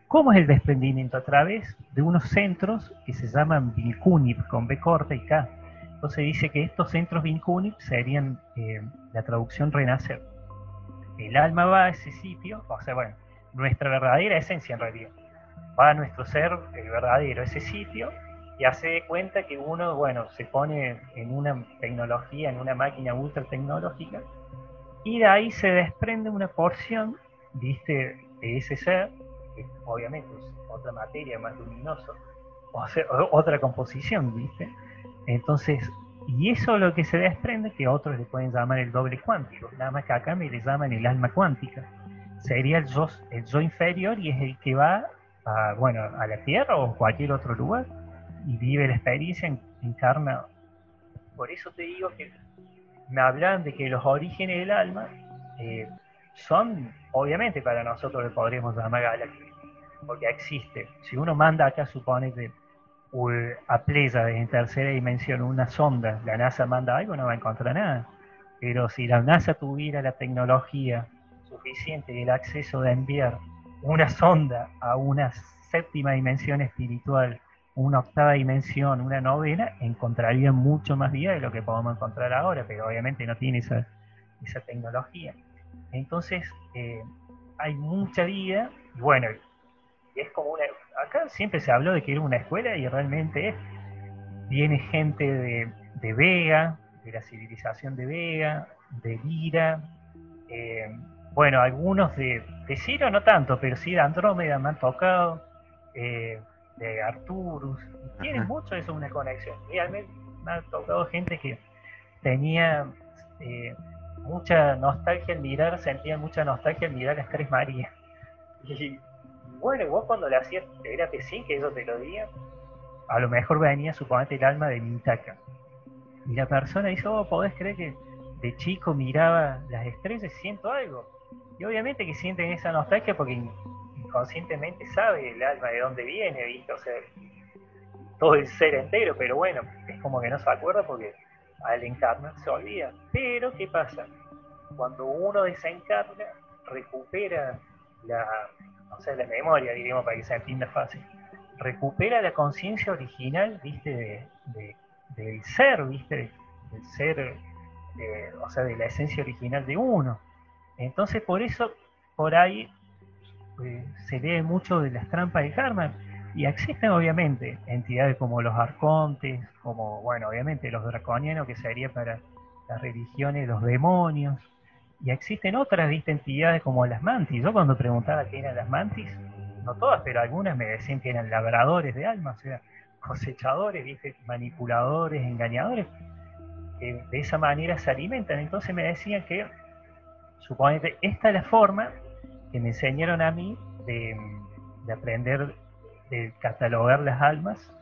¿Cómo es el desprendimiento? A través de unos centros que se llaman Vilcunip, con B corta y K entonces dice que estos centros Vincunip serían eh, la traducción renacer. El alma va a ese sitio, o sea, bueno, nuestra verdadera esencia en realidad. Va a nuestro ser, el verdadero, ese sitio, y hace cuenta que uno, bueno, se pone en una tecnología, en una máquina ultra tecnológica, y de ahí se desprende una porción, viste, de ese ser, que obviamente es otra materia más luminosa, o sea, otra composición, ¿viste? Entonces, y eso es lo que se desprende que otros le pueden llamar el doble cuántico, nada más que acá me le llaman el alma cuántica. Sería el yo, el yo inferior y es el que va a, bueno, a la Tierra o cualquier otro lugar y vive la experiencia, encarna. Por eso te digo que me hablan de que los orígenes del alma eh, son, obviamente, para nosotros le podríamos llamar galaxia, porque existe. Si uno manda acá, supone que a playa en tercera dimensión una sonda, la NASA manda algo, no va a encontrar nada. Pero si la NASA tuviera la tecnología suficiente y el acceso de enviar una sonda a una séptima dimensión espiritual, una octava dimensión, una novena, encontraría mucho más vida de lo que podemos encontrar ahora, pero obviamente no tiene esa, esa tecnología. Entonces, eh, hay mucha vida, y bueno, es como una... Acá siempre se habló de que era una escuela y realmente es. Viene gente de, de Vega, de la civilización de Vega, de Lira, eh, bueno, algunos de, de, Ciro no tanto, pero sí de Andrómeda me han tocado, eh, de Arturus, tiene mucho eso una conexión. Realmente me ha tocado gente que tenía mucha nostalgia al mirar, sentía mucha nostalgia al mirar las tres Marías. Y bueno, vos cuando le hacías, era que sí, que eso te lo diga, a lo mejor venía suponete el alma de Mintaka. Y la persona dice, oh, podés creer que de chico miraba las estrellas y siento algo. Y obviamente que sienten esa nostalgia porque inconscientemente sabe el alma de dónde viene, ¿viste? O sea, todo el ser entero, pero bueno, es como que no se acuerda porque al encarnar se olvida. Pero, ¿qué pasa? Cuando uno desencarna, recupera la, o sea, la memoria, diríamos, para que se entienda fácil, recupera la conciencia original, viste, de, del ser, viste, del ser, eh, o sea, de la esencia original de uno. Entonces, por eso, por ahí eh, se lee mucho de las trampas de karma. Y existen obviamente entidades como los arcontes, como, bueno, obviamente los draconianos, que sería para las religiones, los demonios. Y existen otras entidades como las mantis. Yo cuando preguntaba qué eran las mantis, no todas, pero algunas me decían que eran labradores de almas, o sea, cosechadores, ¿viste? manipuladores, engañadores, que de esa manera se alimentan. Entonces me decían que, suponete, esta es la forma que me enseñaron a mí de, de aprender de catalogar las almas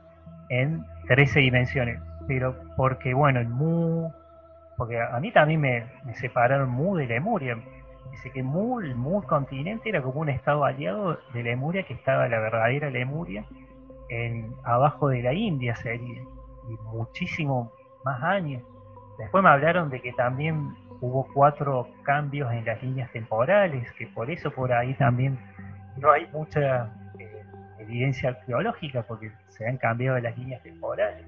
en 13 dimensiones. Pero porque, bueno, el Mu, porque a mí también me, separaron Mu de Lemuria. Dice que Mu, el Mu continente, era como un estado aliado de Lemuria, que estaba la verdadera Lemuria, en, abajo de la India sería, y muchísimo más años. Después me hablaron de que también hubo cuatro cambios en las líneas temporales, que por eso por ahí también no hay mucha evidencia arqueológica porque se han cambiado las líneas temporales.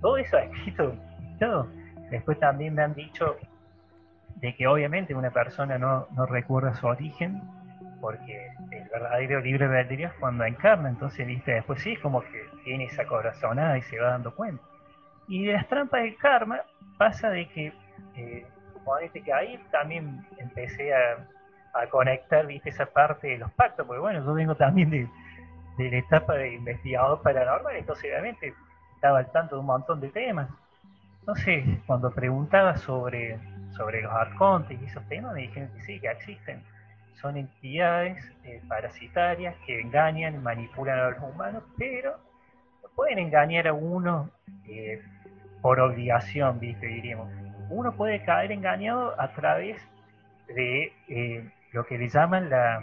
Todo eso ha escrito todo. Después también me han dicho de que obviamente una persona no, no recuerda su origen porque el verdadero libre albedrío es cuando encarna, entonces viste después sí es como que tiene esa corazonada y se va dando cuenta. Y de las trampas del karma pasa de que, eh, que ahí también empecé a, a conectar, viste, esa parte de los pactos, porque bueno, yo vengo también de, de la etapa de investigador paranormal, entonces obviamente estaba al tanto de un montón de temas. Entonces, cuando preguntaba sobre, sobre los arcontes y esos temas, me dijeron que sí, que existen. Son entidades eh, parasitarias que engañan manipulan a los humanos, pero pueden engañar a uno eh, por obligación, ¿viste? diríamos. Uno puede caer engañado a través de eh, lo que le llaman la...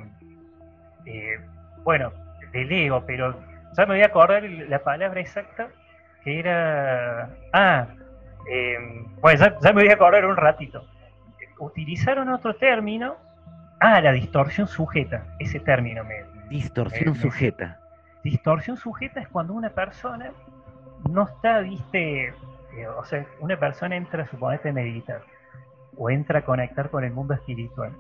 bueno, del ego, pero ya me voy a acordar la palabra exacta, que era... Ah, em, bueno, ya, me voy a acordar un ratito. Utilizaron otro término. Ah, la distorsión sujeta, ese término me... Distorsión sujeta. Distorsión sujeta es cuando una persona no está, viste, eh, o sea, una persona entra, suponete, a meditar, o entra a conectar con el mundo espiritual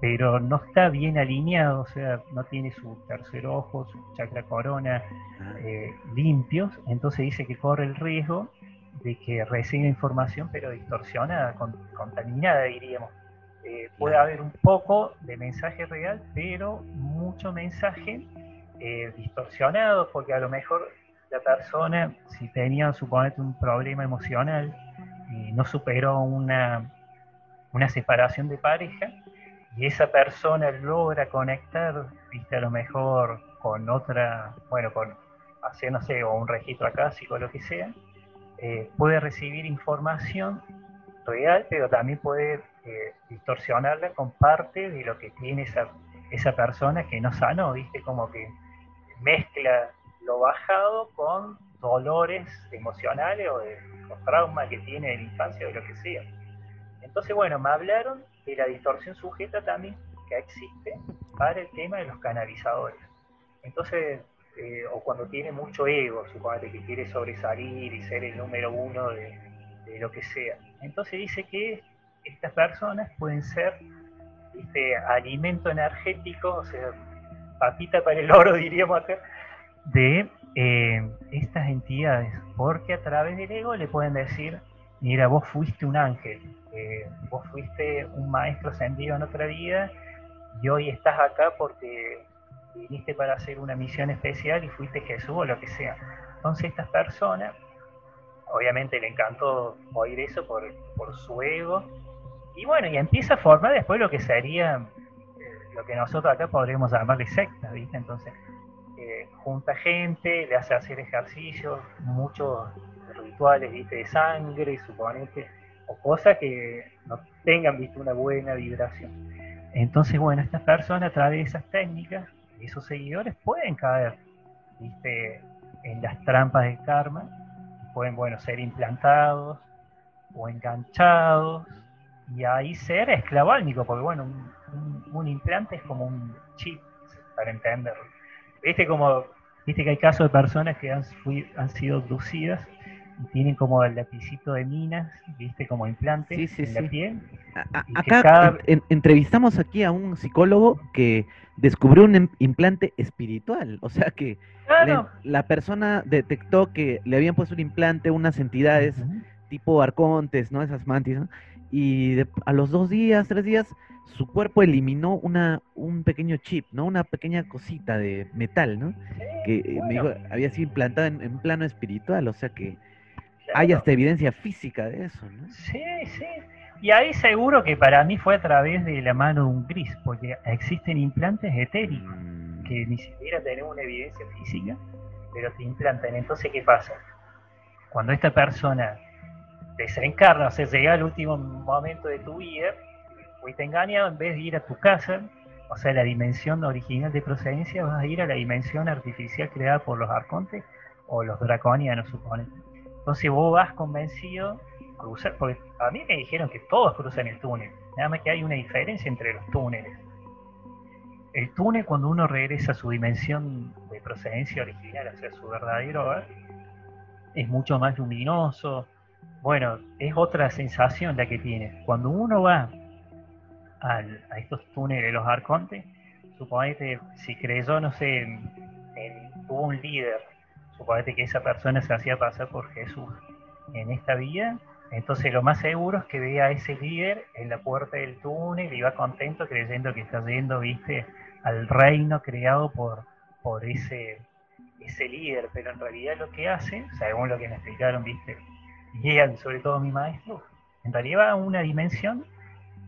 pero no está bien alineado, o sea, no tiene su tercer ojo, su chakra corona ah. eh, limpios, entonces dice que corre el riesgo de que reciba información pero distorsionada, contaminada diríamos. Eh, puede haber un poco de mensaje real, pero mucho mensaje eh, distorsionados, porque a lo mejor la persona, si tenía, suponete, un problema emocional y no superó una, una separación de pareja, y esa persona logra conectar, viste, a lo mejor con otra, bueno, con, hacer, no sé, o un registro acá, o lo que sea, eh, puede recibir información real, pero también puede eh, distorsionarla con parte de lo que tiene esa, esa persona que no sanó, viste, como que mezcla lo bajado con dolores emocionales o de los traumas que tiene de la infancia o de lo que sea. Entonces, bueno, me hablaron de la distorsión sujeta también que existe para el tema de los canalizadores. Entonces, eh, o cuando tiene mucho ego, suponete que quiere sobresalir y ser el número uno de, lo que sea. Entonces dice que estas personas pueden ser este alimento energético, o sea, papita para el oro, diríamos acá, de eh, estas entidades, porque a través del ego le pueden decir, mira, vos fuiste un ángel, eh, vos fuiste un maestro ascendido en otra vida y hoy estás acá porque viniste para hacer una misión especial y fuiste Jesús o lo que sea. Entonces estas personas, obviamente le encantó oír eso por, su ego, y bueno, y empieza a formar después lo que sería eh, lo que nosotros acá podríamos llamarle secta, ¿viste? Entonces, junta gente, le hace hacer ejercicios, muchos rituales, ¿viste? De sangre, suponete, o cosas que no tengan, ¿viste? Una buena vibración. Entonces, bueno, estas personas a través de esas técnicas y sus seguidores pueden caer en las trampas de karma, pueden bueno, ser implantados o enganchados y ahí ser esclaválmico, porque bueno, un, implante es como un chip, para entenderlo. Viste como, viste que hay casos de personas que han, han sido abducidas y tienen como el lapicito de minas, viste, como implantes en la piel. acá entrevistamos aquí a un psicólogo que descubrió un implante espiritual. O sea que la, persona detectó que le habían puesto un implante unas entidades tipo arcontes, ¿no? Esas mantis, Y a los dos días, tres días, su cuerpo eliminó una, un pequeño chip, ¿no? Una pequeña cosita de metal, ¿no? que eh, había sido implantada en, en, plano espiritual, o sea que hay hasta evidencia física de eso, ¿no? Sí, sí. Y ahí seguro que para mí fue a través de la mano de un gris, porque existen implantes etéricos mm. que ni siquiera tenemos una evidencia física, pero te implantan. Entonces, ¿qué pasa? Cuando esta persona desencarna, o sea, llega al último momento de tu vida, te engañado, en vez de ir a tu casa, o sea, la dimensión original de procedencia, vas a ir a la dimensión artificial creada por los arcontes o los draconianos, supone. Entonces vos vas convencido cruzar, porque a mí me dijeron que todos cruzan el túnel, nada más que hay una diferencia entre los túneles. El túnel cuando uno regresa a su dimensión de procedencia original, o sea, su verdadero hogar, es mucho más luminoso. Bueno, es otra sensación la que tiene. Cuando uno va a estos túneles de los arcontes, suponete, si creyó, no sé, en, hubo un líder, suponete que esa persona se hacía pasar por Jesús en esta vida, entonces lo más seguro es que vea a ese líder en la puerta del túnel y va contento creyendo que está yendo, viste, al reino creado por, por ese, ese líder, pero en realidad lo que hace, según lo que me explicaron, viste, y sobre todo mi maestro, en realidad va a una dimensión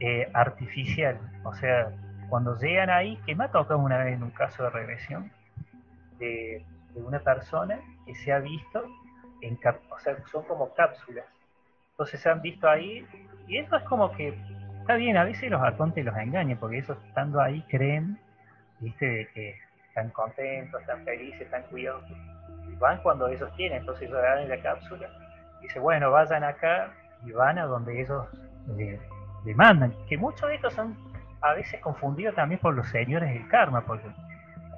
eh, artificial, o sea, cuando llegan ahí, que me ha tocado una vez en un caso de regresión, de, una persona que se ha visto, en o sea, son como cápsulas entonces se han visto ahí, y eso es como que está bien, a veces los arcontes los engañan, porque ellos estando ahí creen, viste, que están contentos, están felices, están cuidados. Van cuando ellos quieren, entonces ellos dan en la cápsula. Dice, bueno, vayan acá y van a donde ellos eh, demandan. Que muchos de estos son a veces confundidos también por los señores del karma, porque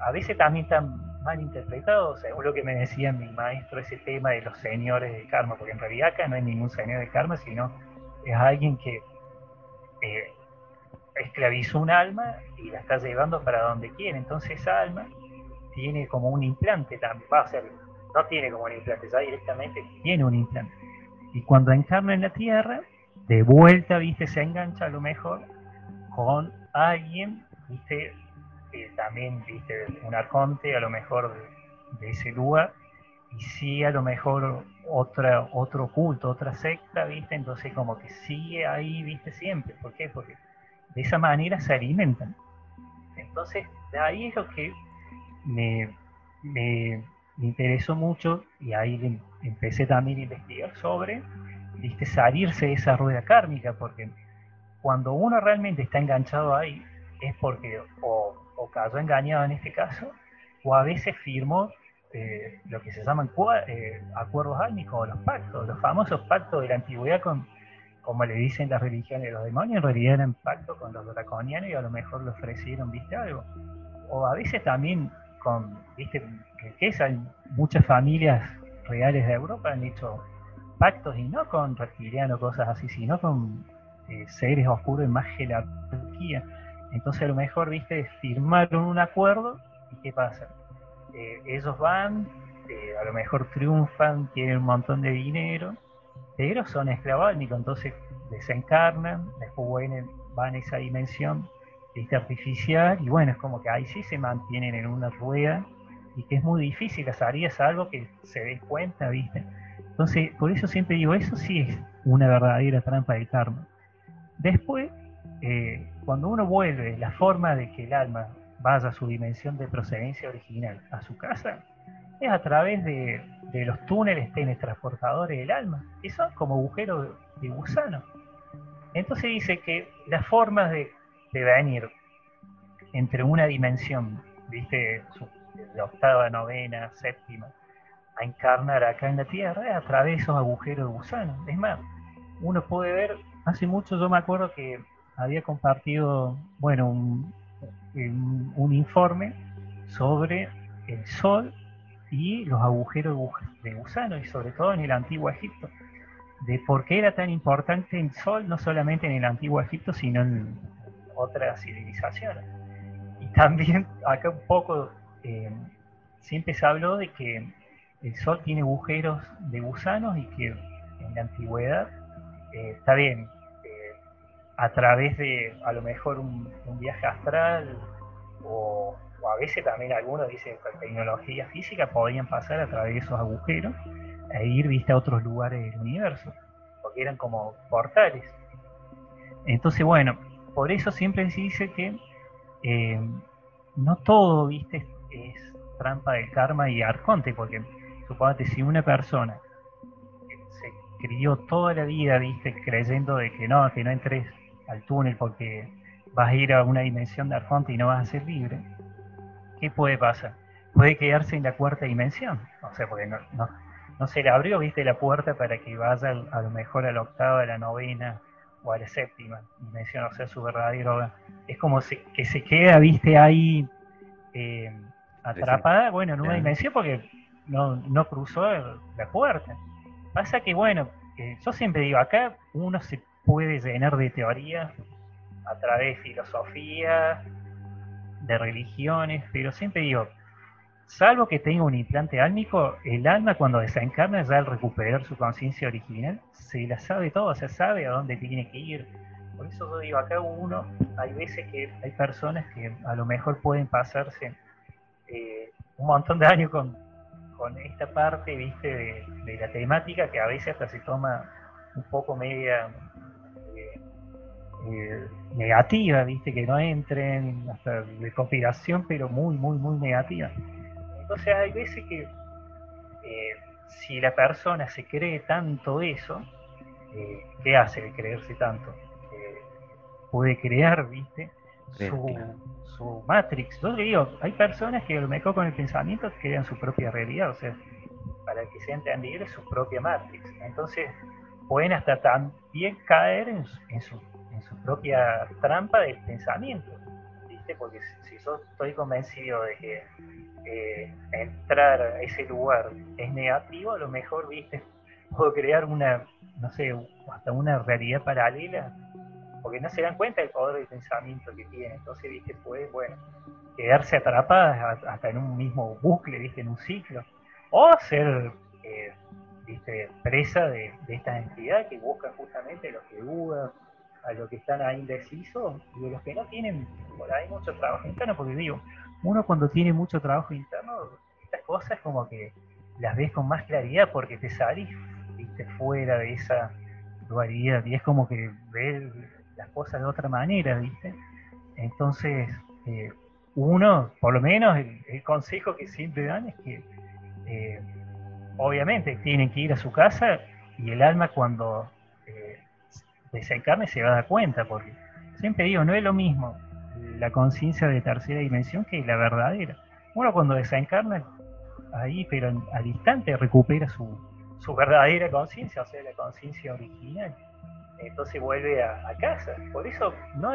a veces también están mal interpretado, según lo que me decía mi maestro, ese tema de los señores de karma, porque en realidad acá no hay ningún señor de karma, sino es alguien que eh, esclavizó un alma y la está llevando para donde quiere. Entonces esa alma tiene como un implante también, va a ser, no tiene como un implante, ya directamente tiene un implante. Y cuando encarna en la tierra, de vuelta, viste, se engancha a lo mejor con alguien, viste, también, viste, un arconte a lo mejor de, ese lugar, y sí a lo mejor otra, otro culto, otra secta, viste, entonces como que sigue ahí, viste, siempre. ¿Por qué? Porque de esa manera se alimentan. Entonces, de ahí es lo que me, interesó mucho y ahí empecé también a investigar sobre, viste, salirse de esa rueda kármica, porque cuando uno realmente está enganchado ahí, es porque o, o cayó engañado en este caso, o a veces firmó eh, lo que se llaman eh, acuerdos álmicos o los pactos, los famosos pactos de la antigüedad como le dicen las religiones de los demonios, en realidad eran pactos con los draconianos y a lo mejor le ofrecieron, viste, algo. O a veces también con, viste, riqueza, muchas familias reales de Europa han hecho pactos y no con reptilianos, cosas así, sino con eh, seres oscuros en más jerarquía. Entonces a lo mejor, viste, firmaron un acuerdo y ¿qué pasa? Eh, ellos van, eh, a lo mejor triunfan, tienen un montón de dinero, pero son esclavónicos, entonces desencarnan, después van a esa dimensión ¿viste? artificial y bueno, es como que ahí sí se mantienen en una rueda y que es muy difícil hacer es algo que se den cuenta, ¿viste? Entonces, por eso siempre digo, eso sí es una verdadera trampa del karma. Después, eh, cuando uno vuelve la forma de que el alma vaya a su dimensión de procedencia original, a su casa, es a través de, los túneles teletransportadores del alma, que son como agujeros de gusano. Entonces dice que las formas de, venir entre una dimensión, viste, la octava, novena, séptima, a encarnar acá en la Tierra a través de esos agujeros de gusano. Es más, uno puede ver, hace mucho yo me acuerdo que había compartido, bueno, un, informe sobre el Sol y los agujeros de gusano, y sobre todo en el antiguo Egipto, de por qué era tan importante el Sol, no solamente en el antiguo Egipto, sino en otras civilizaciones. Y también acá un poco eh, siempre se habló de que el Sol tiene agujeros de gusanos y que en la antigüedad eh, está bien, a través de a lo mejor un, viaje astral o, a veces también algunos dicen con tecnología física podían pasar a través de esos agujeros e ir viste a otros lugares del universo porque eran como portales entonces bueno por eso siempre se dice que eh, no todo viste es trampa del karma y arconte porque suponete si una persona se crió toda la vida viste creyendo de que no que no entres al túnel porque vas a ir a una dimensión de Arconte y no vas a ser libre, ¿qué puede pasar? Puede quedarse en la cuarta dimensión, o sea, porque no, no, se le abrió, viste, la puerta para que vaya a lo mejor a la octava, a la novena o a la séptima dimensión, o sea, su verdadero Es como que se queda, viste, ahí eh, atrapada, bueno, en una dimensión porque no, no cruzó la puerta. Pasa que, bueno, eh, yo siempre digo, acá uno se puede llenar de teoría a través de filosofía, de religiones, pero siempre digo, salvo que tenga un implante álmico, el alma cuando desencarna ya al recuperar su conciencia original, se la sabe todo, se sabe a dónde tiene que ir. Por eso yo digo, acá uno, hay veces que hay personas que a lo mejor pueden pasarse eh, un montón de años con, con esta parte, viste, de, la temática que a veces hasta se toma un poco media eh, negativa, viste, que no entren, hasta de conspiración, pero muy, muy, muy negativa. Entonces hay veces que eh, si la persona se cree tanto eso, eh, ¿qué hace de creerse tanto? puede crear, viste, su, su Matrix. Yo digo, hay personas que a lo mejor con el pensamiento crean su propia realidad, o sea, para que sea entendible, su propia Matrix. Entonces, pueden hasta también caer en, en su en su propia trampa del pensamiento, Porque si, yo estoy convencido de que eh, entrar a ese lugar es negativo, a lo mejor, ¿viste? Puedo crear una, no sé, hasta una realidad paralela, porque no se dan cuenta del poder del pensamiento que tiene. Entonces, ¿viste? Puede, bueno, quedarse atrapadas hasta en un mismo bucle, ¿viste? En un ciclo. O ser... Eh, ¿viste? presa de, de esta entidad que busca justamente lo que duda a los que están ahí indecisos y de los que no tienen por ahí mucho trabajo interno, porque digo, uno cuando tiene mucho trabajo interno, estas cosas como que las ves con más claridad porque te salís viste, fuera de esa dualidad y es como que ves las cosas de otra manera, ¿viste? Entonces, eh, uno, por lo menos el, consejo que siempre dan es que eh, obviamente tienen que ir a su casa y el alma cuando desencarne se va a dar cuenta, porque siempre digo, no es lo mismo la conciencia de tercera dimensión que la verdadera. Uno cuando desencarna, ahí, pero al instante recupera su, su verdadera conciencia, o sea, la conciencia original. Entonces vuelve a, casa. Por eso, no,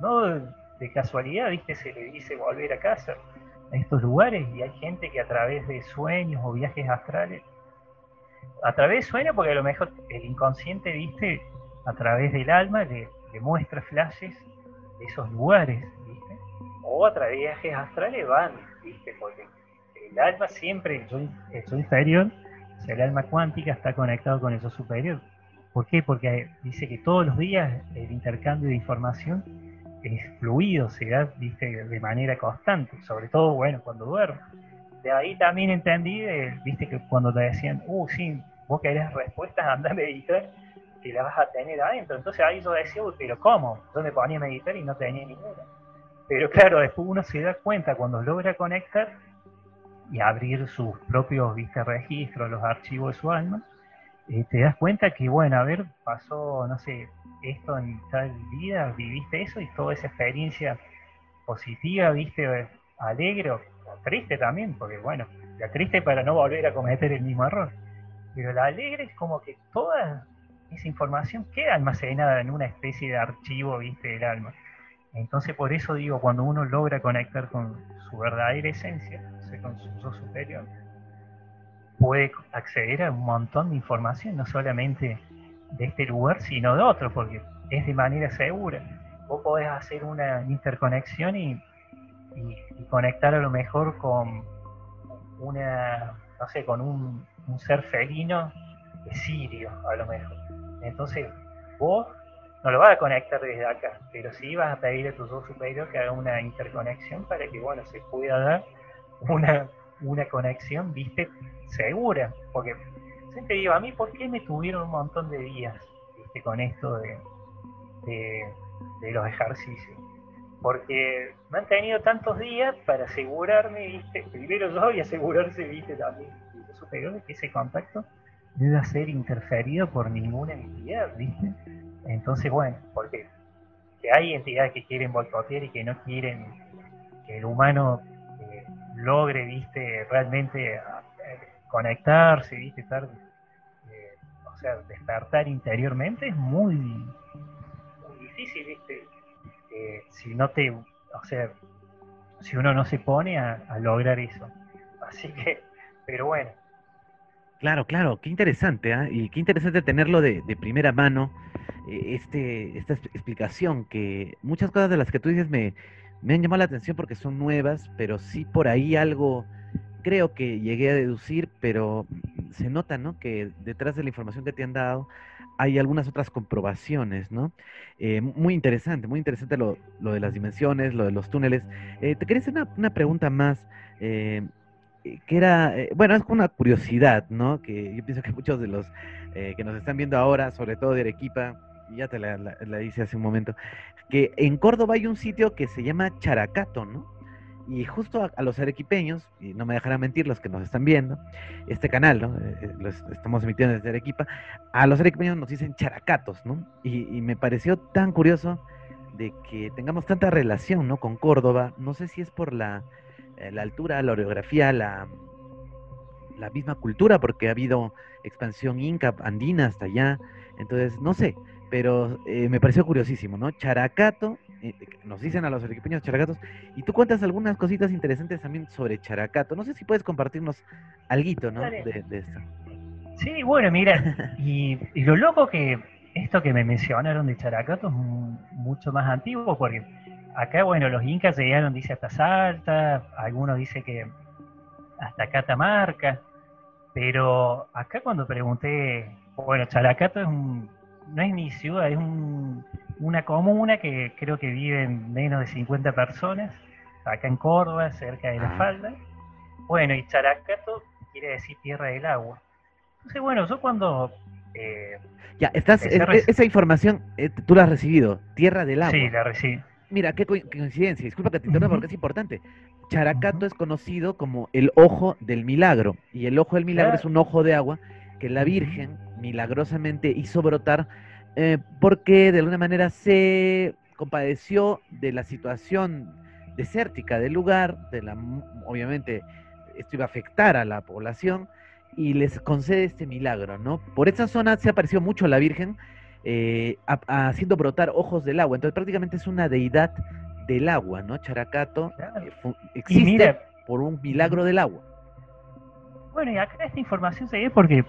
no de casualidad, ¿viste? Se le dice volver a casa a estos lugares y hay gente que a través de sueños o viajes astrales, a través de sueños, porque a lo mejor el inconsciente, ¿viste? A través del alma le, muestra flashes de esos lugares, ¿viste? O a través de viajes astrales van, ¿viste? Porque el alma siempre, el yo, inferior, o el alma cuántica está conectado con el yo superior. ¿Por qué? Porque dice que todos los días el intercambio de información es fluido, se da ¿viste? de manera constante, sobre todo, bueno, cuando duermo. De ahí también entendí, viste, que cuando te decían, uh, sí, vos querés respuestas, anda a meditar, la vas a tener adentro. Entonces ahí yo decía, pero ¿cómo? Yo me ponía a meditar y no tenía ninguna. Pero claro, después uno se da cuenta cuando logra conectar y abrir sus propios, viste, registros, los archivos de su alma, eh, te das cuenta que, bueno, a ver, pasó, no sé, esto en tal vida, viviste eso y toda esa experiencia positiva, viste, alegre o triste también, porque bueno, la triste para no volver a cometer el mismo error. Pero la alegre es como que toda esa información queda almacenada en una especie de archivo, viste, del alma. Entonces por eso digo, cuando uno logra conectar con su verdadera esencia, con su yo superior, puede acceder a un montón de información, no solamente de este lugar, sino de otro, porque es de manera segura. Vos podés hacer una interconexión y, conectar a lo mejor con una, no sé, con un, ser felino de Sirio, a lo mejor. Entonces, vos no lo vas a conectar desde acá, pero sí vas a pedir a tu yo superior que haga una interconexión para que, bueno, se pueda dar una, una conexión, viste, segura, porque siempre digo, a mí, ¿por qué me tuvieron un montón de días ¿viste? con esto de, de, los ejercicios? Porque me han tenido tantos días para asegurarme, ¿viste? primero yo y asegurarse, ¿viste? también, superior, que ese contacto debe ser interferido por ninguna entidad, ¿viste? Entonces, bueno, porque que hay entidades que quieren boicotear y que no quieren que el humano eh, logre, ¿viste? Realmente conectarse, ¿viste? Estar, eh, o sea, despertar interiormente es muy, muy difícil, ¿viste? Eh, si no te, o sea, si uno no se pone a, lograr eso. Así que, pero bueno. Claro, claro, qué interesante, ¿ah? Y qué interesante tenerlo de, primera mano, eh, este, esta explicación, que muchas cosas de las que tú dices me, me han llamado la atención porque son nuevas, pero sí por ahí algo creo que llegué a deducir, pero se nota, ¿no? Que detrás de la información que te han dado hay algunas otras comprobaciones, ¿no? Eh, muy interesante, muy interesante lo, de las dimensiones, lo de los túneles. Eh, te quería hacer una, pregunta más, eh, que era, bueno, es una curiosidad, ¿no? Que yo pienso que muchos de los que nos están viendo ahora, sobre todo de Arequipa, ya te la, la, hice hace un momento, que en Córdoba hay un sitio que se llama Characato, ¿no? Y justo a, los arequipeños, y no me dejarán mentir los que nos están viendo, este canal, ¿no? Eh, eh, lo estamos emitiendo desde Arequipa, a los arequipeños nos dicen characatos, ¿no? Y, me pareció tan curioso de que tengamos tanta relación, ¿no? Con Córdoba, no sé si es por la, eh, la altura, la orografía, la, la misma cultura, porque ha habido expansión inca, andina hasta allá, entonces, no sé, pero me pareció curiosísimo, ¿no? Characato eh, nos dicen a los arequipeños characatos, y tú cuentas algunas cositas interesantes también sobre Characato. No sé si puedes compartirnos algo, ¿no? De, esto. Sí, bueno, mira, y, lo loco que esto que me mencionaron de Characato es mucho más antiguo, porque acá, bueno, los incas llegaron, dice, hasta Salta, algunos dicen que hasta Catamarca, pero acá cuando pregunté, bueno, Characato es un, no es ni ciudad, es un una comuna que creo que viven menos de 50 personas, acá en Córdoba, cerca de la falda. Bueno, y Characato quiere decir tierra del agua. Entonces, bueno, yo cuando... eh, Ya, estás, es- esa información eh, tú la has recibido. Tierra del agua. sí, la recibí. Mira, qué co- coincidencia. Disculpa que te interrumpa porque es importante. Characato es conocido como el ojo del milagro. Y el ojo del milagro Claro. es un ojo de agua que la. Virgen milagrosamente hizo brotar eh, porque de alguna manera se compadeció de la situación desértica del lugar, de la, obviamente esto iba a afectar a la población y les concede este milagro, ¿no? Por esa zona se apareció mucho la Virgen eh, a- haciendo brotar ojos del agua, entonces prácticamente es una deidad del agua, ¿no? Characato Claro. eh, existe mira, por un milagro del agua. Bueno, y acá esta información se ve porque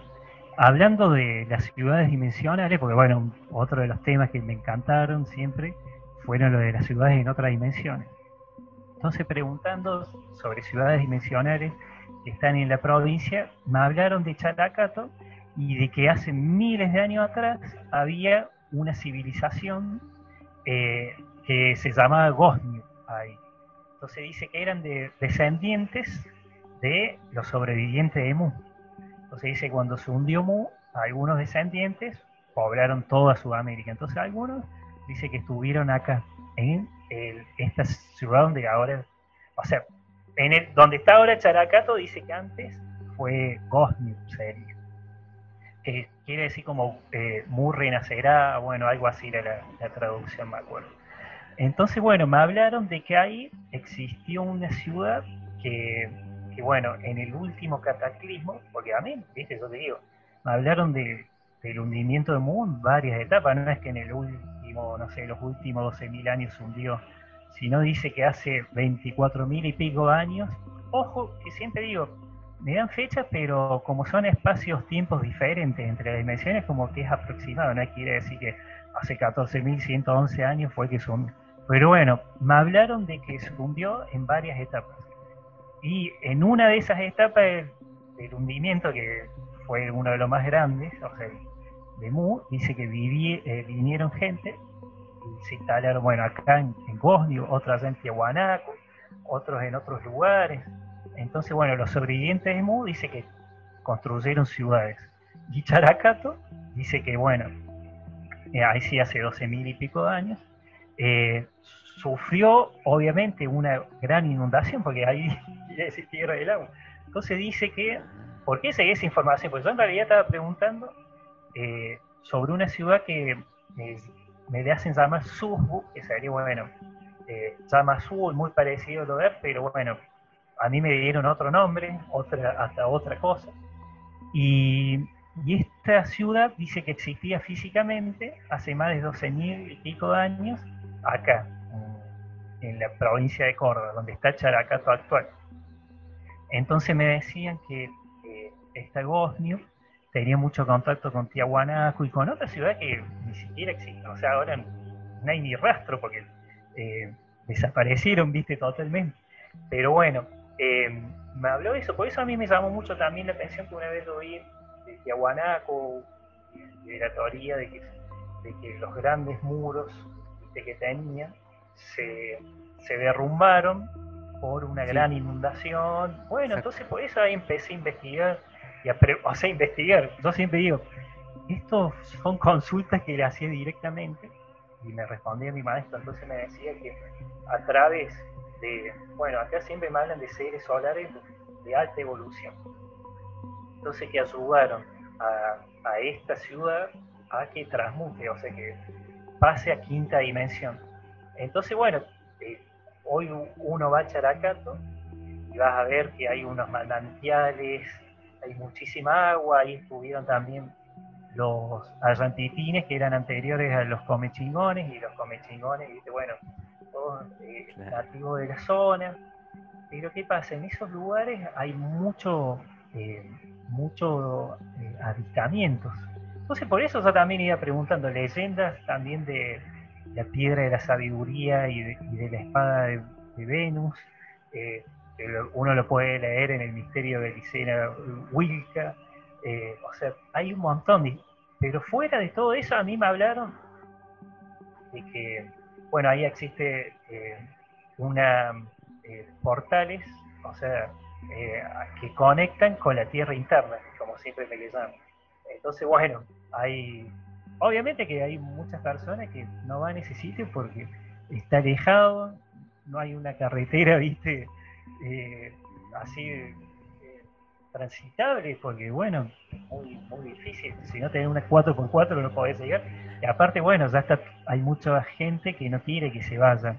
hablando de las ciudades dimensionales, porque bueno, otro de los temas que me encantaron siempre fueron lo de las ciudades en otras dimensiones. Entonces, preguntando sobre ciudades dimensionales que están en la provincia, me hablaron de Characato y de que hace miles de años atrás había una civilización eh, que se llamaba Gosnio ahí. Entonces dice que eran de, descendientes de los sobrevivientes de Mu. Entonces dice cuando se hundió Mu, algunos descendientes poblaron toda Sudamérica. Entonces algunos dice que estuvieron acá, en el- esta ciudad donde ahora, o sea, en donde está ahora Characato, dice que antes fue Gosnio, sería. Que quiere decir como eh, Mu renacerá, bueno, algo así era la, la traducción, me acuerdo. Entonces, bueno, me hablaron de que ahí existió una ciudad que, que, bueno, en el último cataclismo, porque a mí, viste, yo te digo, me hablaron de, del hundimiento de Mu en varias etapas, no es que en el último, no sé, los últimos 12.000 años se hundió, sino dice que hace 24.000 y pico años, ojo, que siempre digo, me dan fechas, pero como son espacios, tiempos diferentes entre las dimensiones, como que es aproximado, no quiere decir que hace 14.111 años fue que se hundió. Pero bueno, me hablaron de que se hundió en varias etapas. Y en una de esas etapas del, hundimiento, que fue uno de los más grandes, o sea, de Mu, dice que viví- eh, vinieron gente y se instalaron, bueno, acá en, en Gosnio, otros en Tiahuanaco, otros en otros lugares. Entonces, bueno, los sobrevivientes de Mu dice que construyeron ciudades. Y Characato dice que, bueno, eh, ahí sí hace 12.000 y pico de años, eh, sufrió obviamente una gran inundación, porque ahí decir tierra del agua. Entonces dice que, ¿por qué seguí esa información? Pues yo en realidad estaba preguntando eh, sobre una ciudad que eh, me hacen llamar Susbu, que sería, bueno, llama azul, muy parecido a lo de, pero bueno, a mí me dieron otro nombre, otra, hasta otra cosa. Y, esta ciudad dice que existía físicamente hace más de 12.000 y pico de años acá, en, la provincia de Córdoba, donde está Characato actual. Entonces me decían que esta Gosnio tenía mucho contacto con Tiahuanaco y con otra ciudad que ni siquiera existe. O sea, ahora no hay ni rastro porque eh, desaparecieron, viste, totalmente. Pero bueno, eh, me habló de eso, por eso a mí me llamó mucho también la atención que una vez lo vi de Tiahuanaco, de la teoría de que, de que los grandes muros ¿viste? que tenían se, se derrumbaron por una Sí. gran inundación. Bueno, Exacto. entonces por eso ahí empecé a investigar, y a pre- o sea, investigar. Yo siempre digo, estos son consultas que le hacía directamente y me respondía mi maestro, entonces me decía que a través de, bueno, acá siempre me hablan de seres solares de alta evolución. Entonces que ayudaron a, a esta ciudad a que transmute, o sea que pase a quinta dimensión. Entonces, bueno, eh, hoy uno va a Characato y vas a ver que hay unos manantiales, hay muchísima agua, ahí estuvieron también los arrantitines que eran anteriores a los comechingones y los comechingones, ¿viste? bueno, todos eh, Claro. nativos de la zona. Pero ¿qué pasa? En esos lugares hay mucho, eh, mucho eh, avistamientos. Entonces por eso yo también iba preguntando leyendas también de la piedra de la sabiduría y de, y de la espada de, de Venus. eh, uno lo puede leer en el misterio de Licena Wilca. eh, o sea, hay un montón. de- pero fuera de todo eso, a mí me hablaron de que, bueno, ahí existe eh, una, eh, portales, o sea, eh, que conectan con la tierra interna, como siempre me le llaman. Entonces, bueno, hay, obviamente que hay muchas personas que no van a ese sitio porque está alejado, no hay una carretera, viste, eh, así transitable, porque bueno, muy, muy difícil, si no tenés una 4x4 no podés llegar. Y aparte, bueno, ya está, hay mucha gente que no quiere que se vaya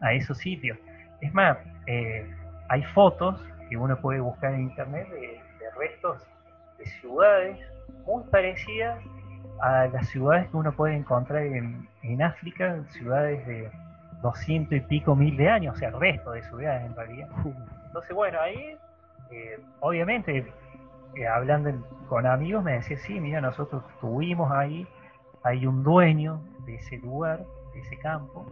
a esos sitios. Es más, eh, hay fotos que uno puede buscar en internet de, restos de ciudades muy parecidas a las ciudades que uno puede encontrar en, en África, ciudades de 200 y pico mil de años, o sea, restos de ciudades en realidad. Entonces, bueno, ahí eh, obviamente, eh, hablando con amigos, me decía, sí, mira, nosotros estuvimos ahí, hay un dueño de ese lugar, de ese campo,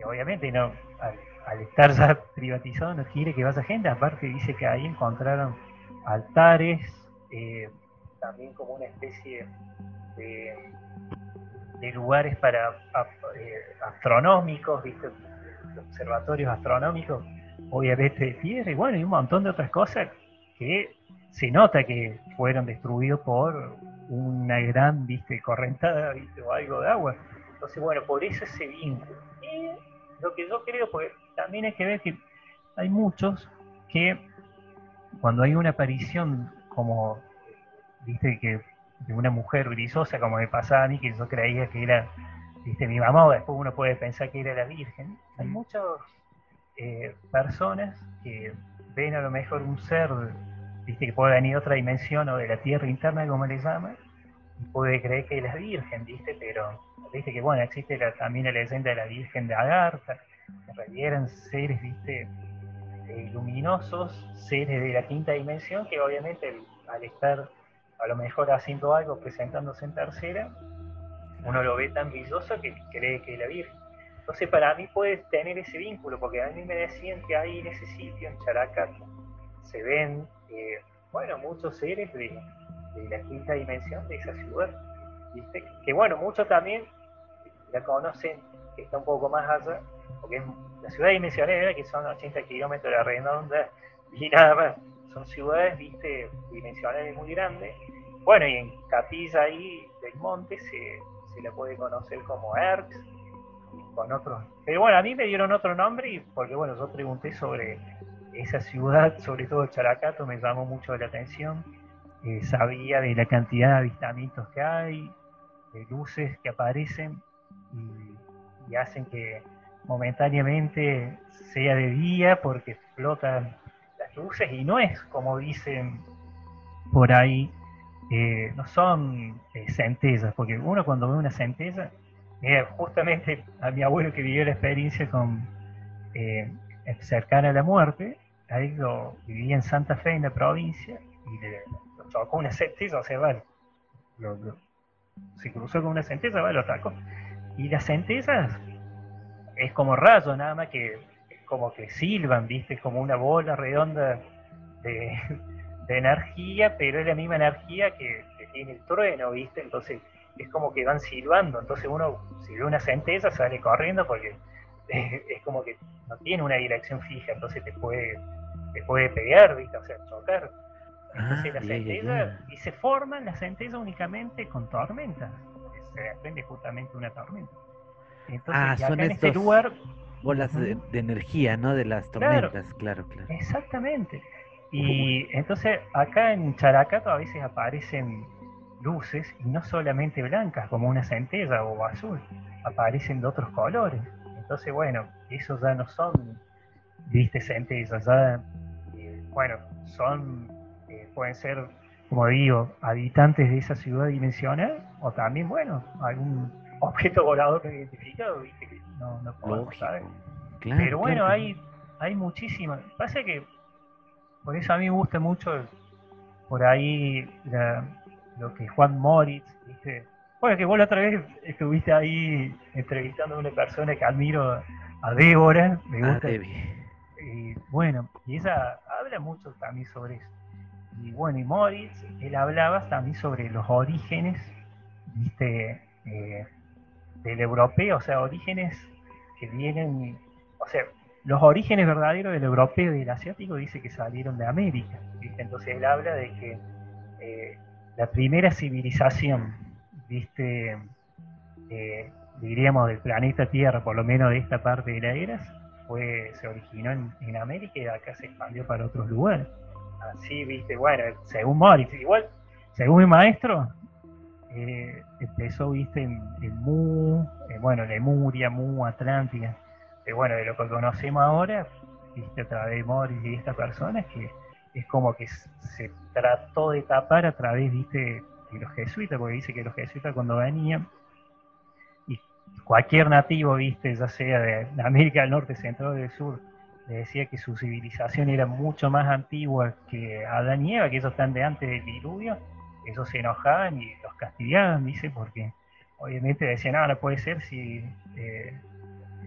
y obviamente no, al, estar ya privatizado no quiere que vaya gente, aparte dice que ahí encontraron altares, eh, también como una especie de, lugares para astronómicos, ¿viste? observatorios astronómicos obviamente de piedra y bueno, y un montón de otras cosas que se nota que fueron destruidos por una gran, viste, correntada, viste, o algo de agua. Entonces, bueno, por eso ese vínculo. Y lo que yo creo, pues también hay que ver que hay muchos que cuando hay una aparición como, viste, que de una mujer grisosa, como me pasaba a mí, que yo creía que era, viste, mi mamá, o después uno puede pensar que era la Virgen, hay muchos eh, personas que ven a lo mejor un ser, viste, que puede venir de otra dimensión o de la tierra interna, como le llaman, y puede creer que es la Virgen, viste, pero viste que bueno, existe también la leyenda de la Virgen de Agartha, que en realidad eran seres, viste, eh, luminosos, seres de la quinta dimensión, que obviamente al estar a lo mejor haciendo algo, presentándose en tercera, uno lo ve tan brilloso que cree que es la Virgen. Entonces para mí puedes tener ese vínculo, porque a mí me decían que ahí en ese sitio, en Characato, se ven, eh, bueno, muchos seres de, la quinta dimensión de esa ciudad. Que bueno, muchos también la conocen, que está un poco más allá, porque es la ciudad dimensional, que son 80 kilómetros de redonda y nada más. Son ciudades, viste, dimensionales muy grandes. Bueno, y en Capilla ahí del monte se, se la puede conocer como Erx, con otros. Pero bueno, a mí me dieron otro nombre porque bueno, yo pregunté sobre esa ciudad, sobre todo Characato, me llamó mucho la atención. Eh, sabía de la cantidad de avistamientos que hay, de luces que aparecen y, hacen que momentáneamente sea de día porque explotan las luces y no es como dicen por ahí, eh, no son eh, centellas, porque uno cuando ve una centella justamente a mi abuelo que vivió la experiencia con eh, cercana a la muerte, ahí lo vivía en Santa Fe, en la provincia, y le, lo tocó una centella, o sea, vale, se cruzó con una centella, vale, lo atacó. Y las centellas es como rayo, nada más que como que silban, viste, como una bola redonda de, energía, pero es la misma energía que, que tiene el trueno, viste, entonces es como que van silbando, entonces uno si ve una centella sale corriendo porque es, como que no tiene una dirección fija, entonces te puede, te puede pegar, ¿viste? o sea, chocar. Entonces la centella, y se forman las centellas únicamente con tormentas, se desprende justamente una tormenta. Entonces, ah, son en este lugar bolas de, energía, ¿no? De las tormentas, claro, claro. Exactamente. Y entonces acá en Characato a veces aparecen luces y no solamente blancas como una centella o azul, aparecen de otros colores. Entonces, bueno, esos ya no son, viste, centellas, ya, eh, bueno, son, eh, pueden ser, como digo, habitantes de esa ciudad dimensional o también, bueno, algún objeto volador no identificado, viste, que no, no podemos saber. Pero bueno, hay, hay muchísimas. Pasa que, por eso a mí me gusta mucho por ahí la, lo que Juan Moritz, dice Bueno, que vos la otra vez estuviste ahí entrevistando a una persona que admiro, a Débora, me ah, gusta. y bueno, y ella habla mucho también sobre eso. Y bueno, y Moritz, él hablaba también sobre los orígenes, viste, eh, del europeo, o sea, orígenes que vienen, o sea, los orígenes verdaderos del europeo y del asiático dice que salieron de América. Entonces él habla de que eh, la primera civilización, ¿viste? Eh, diríamos del planeta Tierra, por lo menos de esta parte de la era, fue, se originó en, América y acá se expandió para otros lugares. Así, viste, bueno, según Morris, igual, según mi maestro, eh, empezó, viste, en, Mu, bueno, Lemuria, Mu, Atlántida, bueno, de lo que conocemos ahora, viste, a través de Morris y esta persona, es que es como que se trató de tapar a través, viste, de los jesuitas, porque dice que los jesuitas cuando venían, y cualquier nativo, viste, ya sea de, América del Norte, Central o del Sur, le decía que su civilización era mucho más antigua que Adán y Eva, que ellos están de antes del diluvio, ellos se enojaban y los castigaban, dice, porque obviamente decían, no, no puede ser si eh,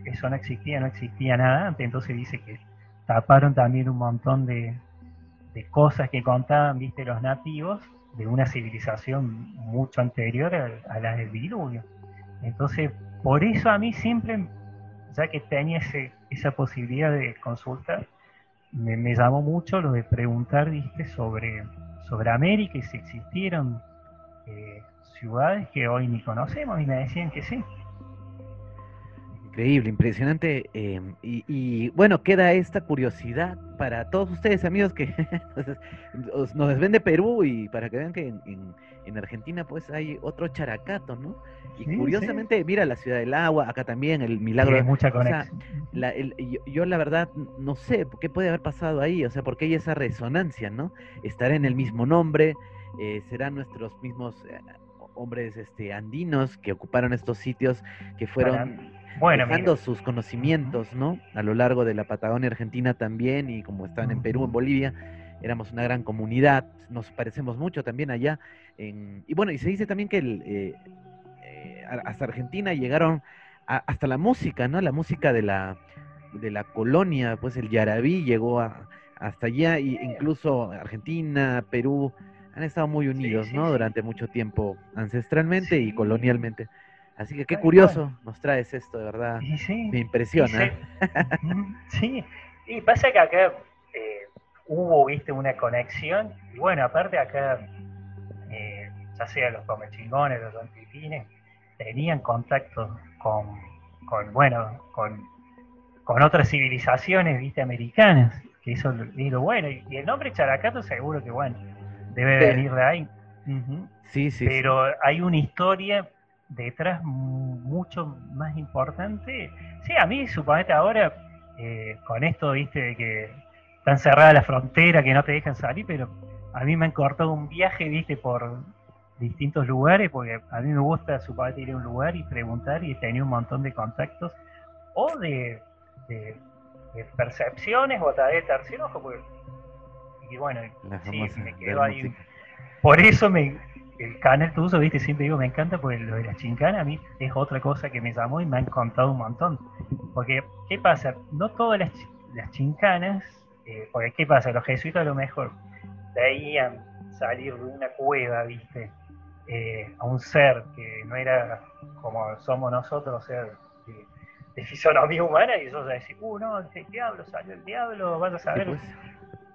eso no existía, no existía nada antes, entonces dice que taparon también un montón de, cosas que contaban, viste, los nativos de una civilización mucho anterior a, la del diluvio. Entonces, por eso a mí siempre, ya que tenía esa posibilidad de consultar, me, llamó mucho lo de preguntar, viste, sobre, sobre América y si existieron eh, ciudades que hoy ni conocemos y me decían que sí. Increíble, impresionante. Em, y, bueno, queda esta curiosidad para todos ustedes, amigos, que nos ven de Perú y para que vean que en, Argentina pues hay otro characato, ¿no? Y curiosamente, mira la ciudad del agua, acá también el milagro. de mucha conexión. yo, la verdad no sé qué puede haber pasado ahí, o sea, porque hay esa resonancia, ¿no? Estar en el mismo nombre, eh, serán nuestros mismos eh, hombres este, andinos que ocuparon estos sitios que fueron bueno, dejando sus conocimientos, ¿no? A lo largo de la Patagonia Argentina también y como estaban en Perú, en Bolivia, éramos una gran comunidad, nos parecemos mucho también allá. y bueno, y se dice también que eh, eh, hasta Argentina llegaron hasta la música, ¿no? La música de la, de la colonia, pues el yarabí llegó hasta allá, e incluso Argentina, Perú, han estado muy unidos, ¿no? Durante mucho tiempo, ancestralmente y colonialmente. Así que qué curioso nos traes esto, de verdad. Me impresiona. Sí, y pasa que acá eh, hubo, viste, una conexión. Y bueno, aparte acá, eh, ya sea los comechingones, los antipines, tenían contacto con, con bueno, con, con otras civilizaciones, viste, americanas. Que eso es lo bueno. Y el nombre Characato seguro que, bueno, debe venir de ahí. Sí, sí. Pero hay una historia detrás mucho más importante. Sí, a mí suponete ahora, eh, con esto, viste, de que están cerradas la frontera, que no te dejan salir, pero a mí me han cortado un viaje, viste, por distintos lugares, porque a mí me gusta, suponete, ir a un lugar y preguntar y tener un montón de contactos, o de, percepciones, o a través de tercer ojo, y bueno, sí, me quedo ahí. Por eso me, el canal tuyo, viste, siempre digo, me encanta porque lo de las chincanas a mí es otra cosa que me llamó y me han contado un montón. Porque, ¿qué pasa? No todas las, las chincanas, eh, porque ¿qué pasa? Los jesuitas a lo mejor veían salir de una cueva, viste, eh, a un ser que no era como somos nosotros, ser de, fisonomía humana, y ellos decían, uh, no, el diablo, salió el diablo, vas a saber.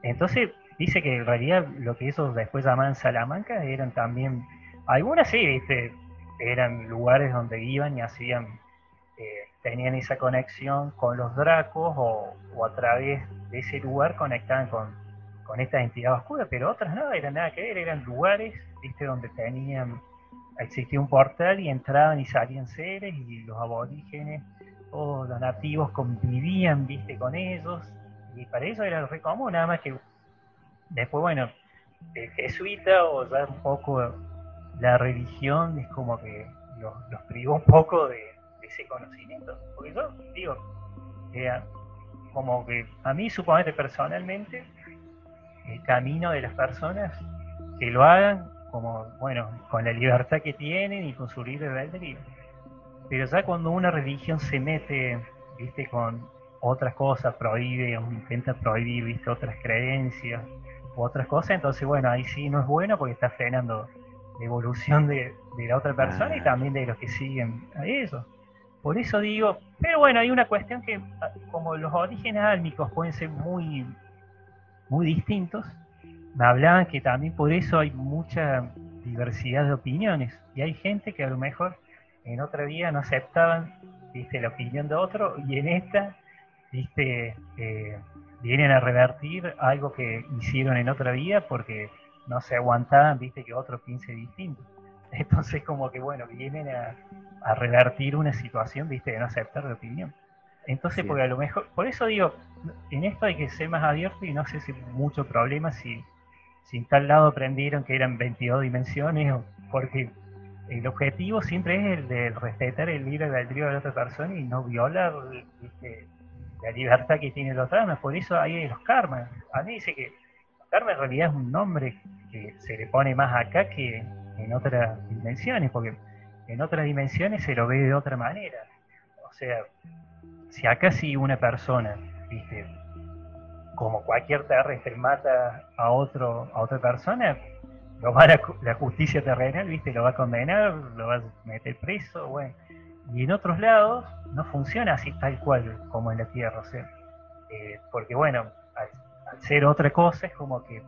Entonces, dice que en realidad lo que esos después llamaban Salamanca eran también, algunas sí, ¿viste? eran lugares donde iban y hacían, eh, tenían esa conexión con los dracos o, a través de ese lugar conectaban con, con esta entidad oscura, pero otras no, eran nada que ver, eran lugares, viste, donde tenían, existía un portal y entraban y salían seres y los aborígenes, todos los nativos convivían, viste, con ellos, y para eso era re común, nada más que Después, bueno, el jesuita o ya un poco la religión es como que los, privó un poco de, ese conocimiento. Porque yo digo, como que a mí, suponete personalmente, el camino de las personas que lo hagan como, bueno, con la libertad que tienen y con su libre albedrío. Pero ya cuando una religión se mete, viste, con otras cosas, prohíbe o intenta prohibir, viste, otras creencias, otras cosas, entonces bueno, ahí sí no es bueno porque está frenando la evolución de, la otra persona y también de los que siguen a eso. por eso digo, pero bueno, hay una cuestión que ah, como los orígenes álmicos pueden ser muy, muy distintos, me hablaban que también por eso hay mucha diversidad de opiniones y hay gente que a lo mejor en otra vida no aceptaban viste la opinión de otro y en esta viste eh, vienen a revertir algo que hicieron en otra vida porque no se aguantaban viste que otro piense distinto. Entonces como que bueno vienen a, revertir una situación viste de no aceptar la opinión. Entonces porque a lo mejor por eso digo en esto hay que ser más abierto y no sé si mucho problema si si en tal lado aprendieron que eran 22 dimensiones, porque el objetivo siempre es el de respetar el libre albedrío de la otra persona y no violar la libertad que tiene la otra. Por eso hay los karmas. A mí dice que karma en realidad es un nombre que se le pone más acá que en otras dimensiones, porque en otras dimensiones se lo ve de otra manera. O sea, si acá si una persona, viste, como cualquier terrestre mata a otro a otra persona, lo va a la, justicia terrenal, ¿viste? Lo va a condenar, lo va a meter preso, bueno. Y en otros lados no funciona así tal cual como en la Tierra, o sea, eh, porque bueno, al, ser otra cosa es como que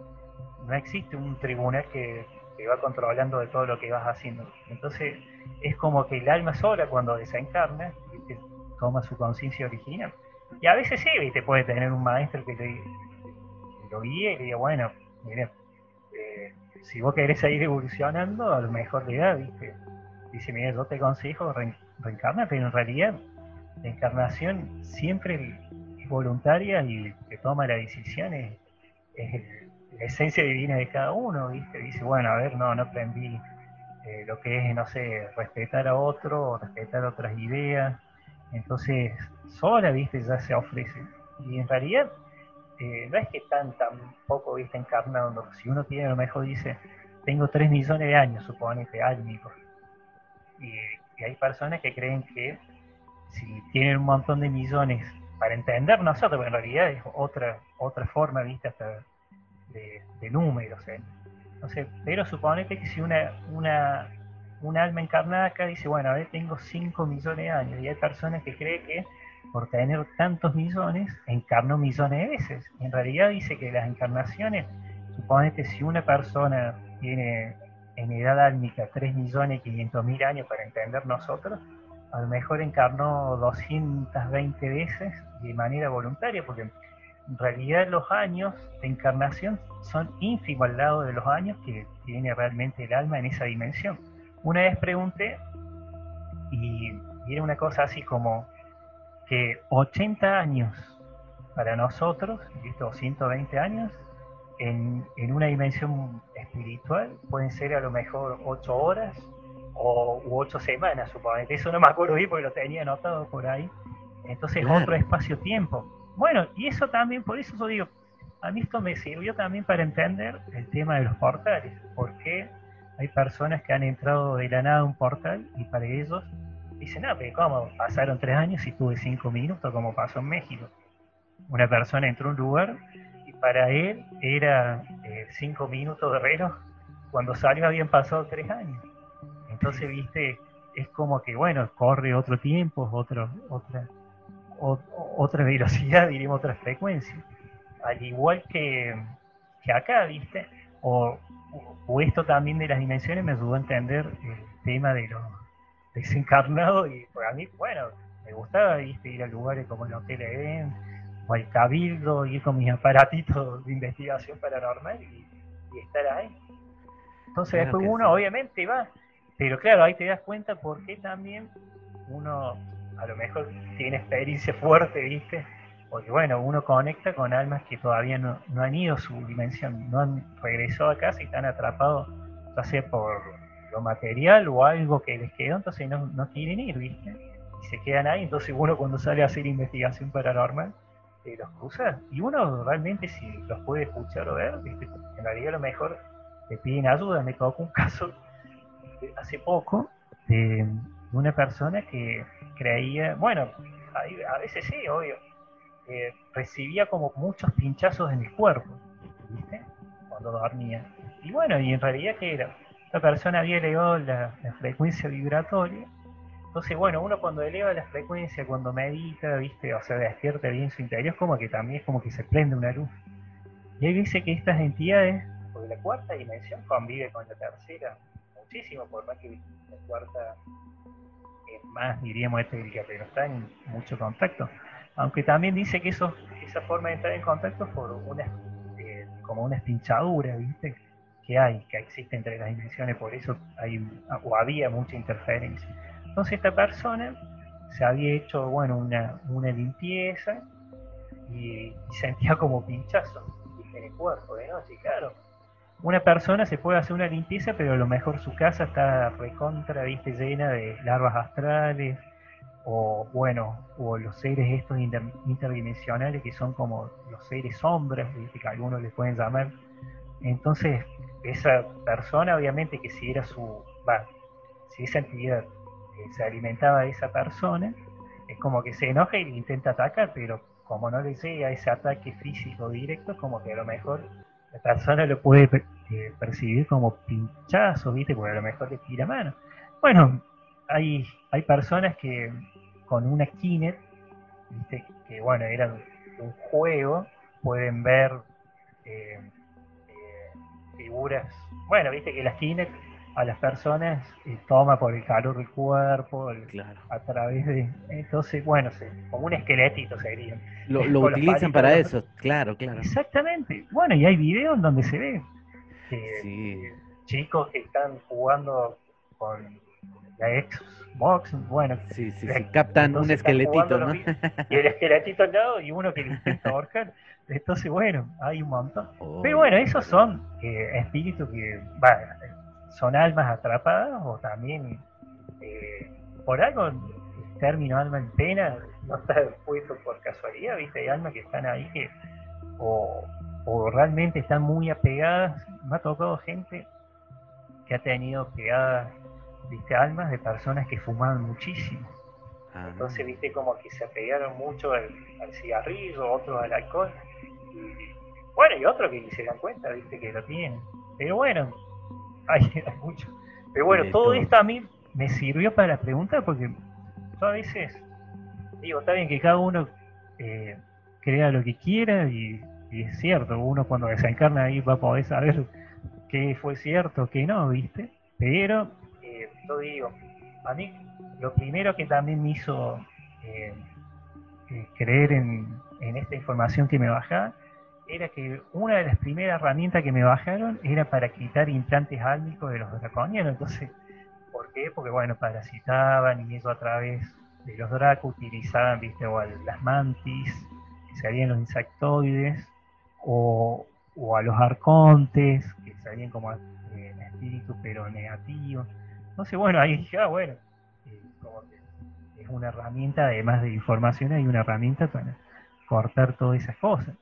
no existe un tribunal que, que va controlando de todo lo que vas haciendo. Entonces es como que el alma sola cuando desencarna, ¿viste? toma su conciencia original y a veces sí, ¿viste? puede tener un maestro que te, lo guíe y le diga, bueno, mire, eh, si vos querés seguir evolucionando, a lo mejor le da, ¿viste? Dice, mire, yo te aconsejo reencarnar, pero en realidad la encarnación siempre es voluntaria y el que toma la decisión es, la esencia divina de cada uno, ¿viste? Dice, bueno, a ver, no, no aprendí eh, lo que es, no sé, respetar a otro, respetar otras ideas, entonces, sola, viste, ya se ofrece. Y en realidad, eh, no es que tan, tan poco, viste, encarnado. Si uno tiene, a lo mejor dice, tengo 3 millones de años, suponete, álmicos. Y, y hay personas que creen que si tienen un montón de millones para entender nosotros, en realidad es otra, otra forma, viste, hasta de, números. ¿eh? Entonces, pero suponete que si una, una un alma encarnada acá dice, bueno, a ver, tengo 5 millones de años. Y hay personas que creen que por tener tantos millones, encarnó millones de veces. En realidad dice que las encarnaciones, suponete si una persona tiene en edad álmica 3 millones 500 mil años para entender nosotros, a lo mejor encarnó 220 veces de manera voluntaria, porque en realidad los años de encarnación son ínfimos al lado de los años que tiene realmente el alma en esa dimensión. Una vez pregunté y, era una cosa así como que 80 años para nosotros, ¿listo? 120 años, en, una dimensión espiritual pueden ser a lo mejor 8 horas o u 8 semanas, supongo. Eso no me acuerdo bien porque lo tenía anotado por ahí. Entonces, otro espacio-tiempo. Bueno, y eso también, por eso yo digo, a mí esto me sirvió también para entender el tema de los portales. porque hay personas que han entrado de la nada a un portal y para ellos dicen, no, pero ¿cómo? Pasaron tres años y tuve cinco minutos, como pasó en México. Una persona entró a un lugar para él era eh, cinco minutos de reloj. Cuando salió habían pasado tres años. Entonces, viste, es como que, bueno, corre otro tiempo, otro, otra, otra velocidad, diríamos, otra frecuencia. Al igual que, que acá, viste, o o esto también de las dimensiones me ayudó a entender el tema de los desencarnados y para mí, bueno, me gustaba ir a lugares como el Hotel Eden o el Cabildo, ir con mis aparatitos de investigación paranormal y, estar ahí. Entonces después uno obviamente va, pero claro, ahí te das cuenta por qué también uno a lo mejor tiene experiencia fuerte, ¿viste? porque bueno, uno conecta con almas que todavía no, han ido a su dimensión, no han regresado a casa y están atrapados, ya sea por lo material o algo que les quedó, entonces no, no quieren ir, ¿viste? Y se quedan ahí, entonces uno cuando sale a hacer investigación paranormal, eh, los cruza, y uno realmente si los puede escuchar o ver, en realidad a lo mejor te piden ayuda, me tocó un caso hace poco de una persona que creía, bueno, a veces sí, obvio, recibía como muchos pinchazos en el cuerpo, ¿viste? Cuando dormía. Y bueno, y en realidad que era, esta persona había elevado la, frecuencia vibratoria, Entonces, bueno, uno cuando eleva la frecuencia, cuando medita, ¿viste? O sea, despierta bien su interior, como que también es como que se prende una luz. Y ahí dice que estas entidades, porque la cuarta dimensión convive con la tercera muchísimo, por más que la cuarta es más, diríamos, estética, pero está en mucho contacto. Aunque también dice que eso, esa forma de entrar en contacto es por una, eh, como una espinchadura, ¿viste? Que hay, que existe entre las dimensiones, por eso hay, o había mucha interferencia. Entonces esta persona se había hecho, bueno, una, una limpieza y, sentía como pinchazo en el cuerpo de noche, claro. Una persona se puede hacer una limpieza, pero a lo mejor su casa está recontra, viste, llena de larvas astrales, o bueno, o los seres estos interdimensionales que son como los seres sombras, ¿viste? que algunos les pueden llamar. Entonces, esa persona, obviamente, que si era su, va, si esa entidad se alimentaba de esa persona, es como que se enoja y le intenta atacar, pero como no le llega ese ataque físico directo, como que a lo mejor la persona lo puede eh, percibir como pinchazo, ¿viste? Porque a lo mejor le tira mano. Bueno, hay, hay personas que con una Kinect, ¿viste? que bueno, era un juego, pueden ver eh, eh, figuras. Bueno, viste que las Kinect a las personas eh, toma por el calor del cuerpo, a través de... Entonces, bueno, como un esqueletito sería. Lo, lo utilizan para eso, claro, claro. Exactamente. Bueno, y hay videos donde se ve chicos que están jugando con la Xbox, bueno, sí, sí, captan un esqueletito, ¿no? y el esqueletito al lado y uno que le intenta ahorcar. Entonces, bueno, hay un montón. Pero bueno, esos son eh, espíritus que, bueno, son almas atrapadas o también eh, por algo el término alma en pena no está puesto por casualidad, ¿viste? Hay almas que están ahí que o, realmente están muy apegadas. Me ha tocado gente que ha tenido pegadas, ¿viste? Almas de personas que fumaban muchísimo. Ah. Entonces, viste, como que se apegaron mucho al, cigarrillo, otros al alcohol. Y, bueno, y otros que ni se dan cuenta, viste, que lo tienen. Pero bueno, hay, mucho. Pero bueno, todo, esto a mí me sirvió para la pregunta porque yo a veces digo, está bien que cada uno eh, crea lo que quiera y, es cierto, uno cuando desencarna ahí va a poder saber qué fue cierto, qué no, ¿viste? Pero eh, yo digo, a mí lo primero que también me hizo eh, creer en, en esta información que me bajaba era que una de las primeras herramientas que me bajaron era para quitar implantes álmicos de los draconianos. Entonces, ¿por qué? Porque, bueno, parasitaban y eso a través de los dracos utilizaban, viste, o las mantis, que salían los insectoides, o, a los arcontes, que salían como eh, espíritus pero negativos. Entonces, bueno, ahí dije, ah, bueno, eh, como que es una herramienta, además de información, hay una herramienta para cortar todas esas cosas.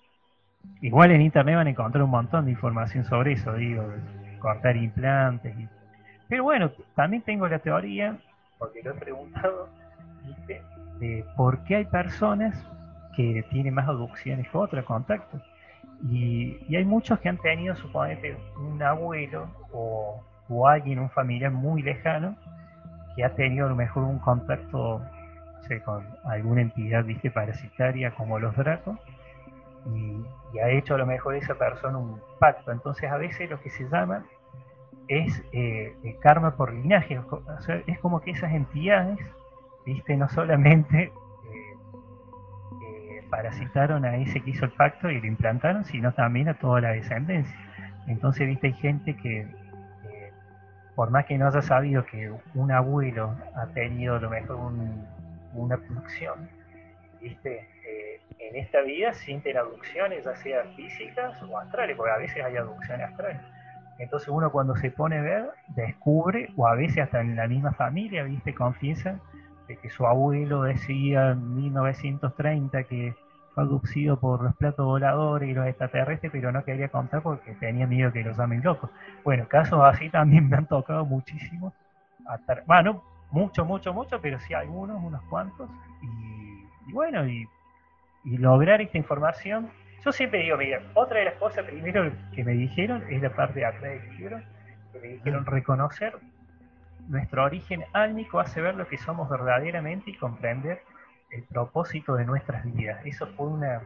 Igual en internet van a encontrar un montón de información sobre eso, digo, cortar implantes. Pero bueno, también tengo la teoría, porque lo he preguntado, de por qué hay personas que tienen más aducciones que otras, contactos. Y, y, hay muchos que han tenido, suponete, un abuelo o, o, alguien, un familiar muy lejano, que ha tenido a lo mejor un contacto con alguna entidad ¿viste? parasitaria como los dracos y, ha hecho a lo mejor esa persona un pacto. Entonces a veces lo que se llama es eh, karma por linaje. es como que esas entidades, viste, no solamente eh, eh, parasitaron a ese que hizo el pacto y lo implantaron, sino también a toda la descendencia. Entonces, viste, hay gente que, por más que no haya sabido que un abuelo ha tenido a lo mejor una abducción, viste, en esta vida sienten aducciones, ya sea físicas o astrales, porque a veces hay aducciones astrales. Entonces uno cuando se pone a ver, descubre, o a veces hasta en la misma familia, viste, confiesa de que su abuelo decía en 1930 que fue aducido por los platos voladores y los extraterrestres, pero no quería contar porque tenía miedo que los llamen locos. Bueno, casos así también me han tocado muchísimo. Bueno, mucho, mucho, mucho, pero sí algunos, unos cuantos. Y, y bueno, y y lograr esta información. Yo siempre digo, mira, otra de las cosas primero que me dijeron es la parte de atrás del libro, que me dijeron reconocer nuestro origen álmico hace ver lo que somos verdaderamente y comprender el propósito de nuestras vidas. Eso fue una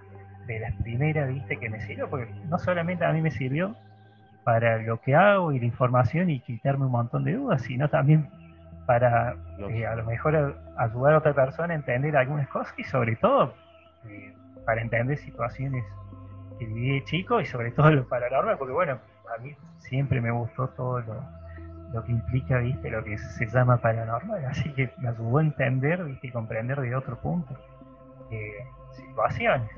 de las primeras, viste, que me sirvió, porque no solamente a mí me sirvió para lo que hago y la información y quitarme un montón de dudas, sino también para eh, a lo mejor ayudar a otra persona a entender algunas cosas y sobre todo eh, para entender situaciones que viví chico y sobre todo lo paranormal, porque bueno, a mí siempre me gustó todo lo, que implica, viste, lo que se llama paranormal, así que me ayudó a entender, y comprender de otro punto eh, situaciones.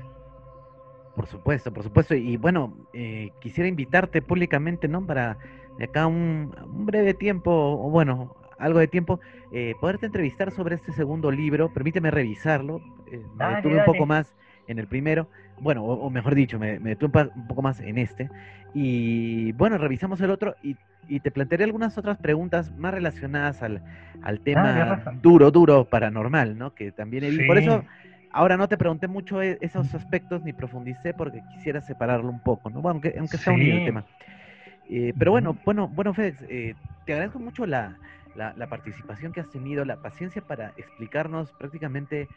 Por supuesto, por supuesto. Y bueno, eh, quisiera invitarte públicamente, ¿no? Para acá un, breve tiempo, o bueno, algo de tiempo, eh, poderte entrevistar sobre este segundo libro. Permíteme revisarlo. Eh, me detuve un poco más en el primero. Bueno, o, mejor dicho, me, detuve un, poco más en este. Y bueno, revisamos el otro y, te plantearé algunas otras preguntas más relacionadas al, al ah, tema duro, duro, paranormal, ¿no? Que también he visto. Por eso Ahora no te pregunté mucho e, esos aspectos ni profundicé porque quisiera separarlo un poco, ¿no? Bueno, aunque, aunque está unido el tema. Eh, pero bueno, bueno, bueno, Fede, eh, te agradezco mucho la, participación que has tenido, la paciencia para explicarnos prácticamente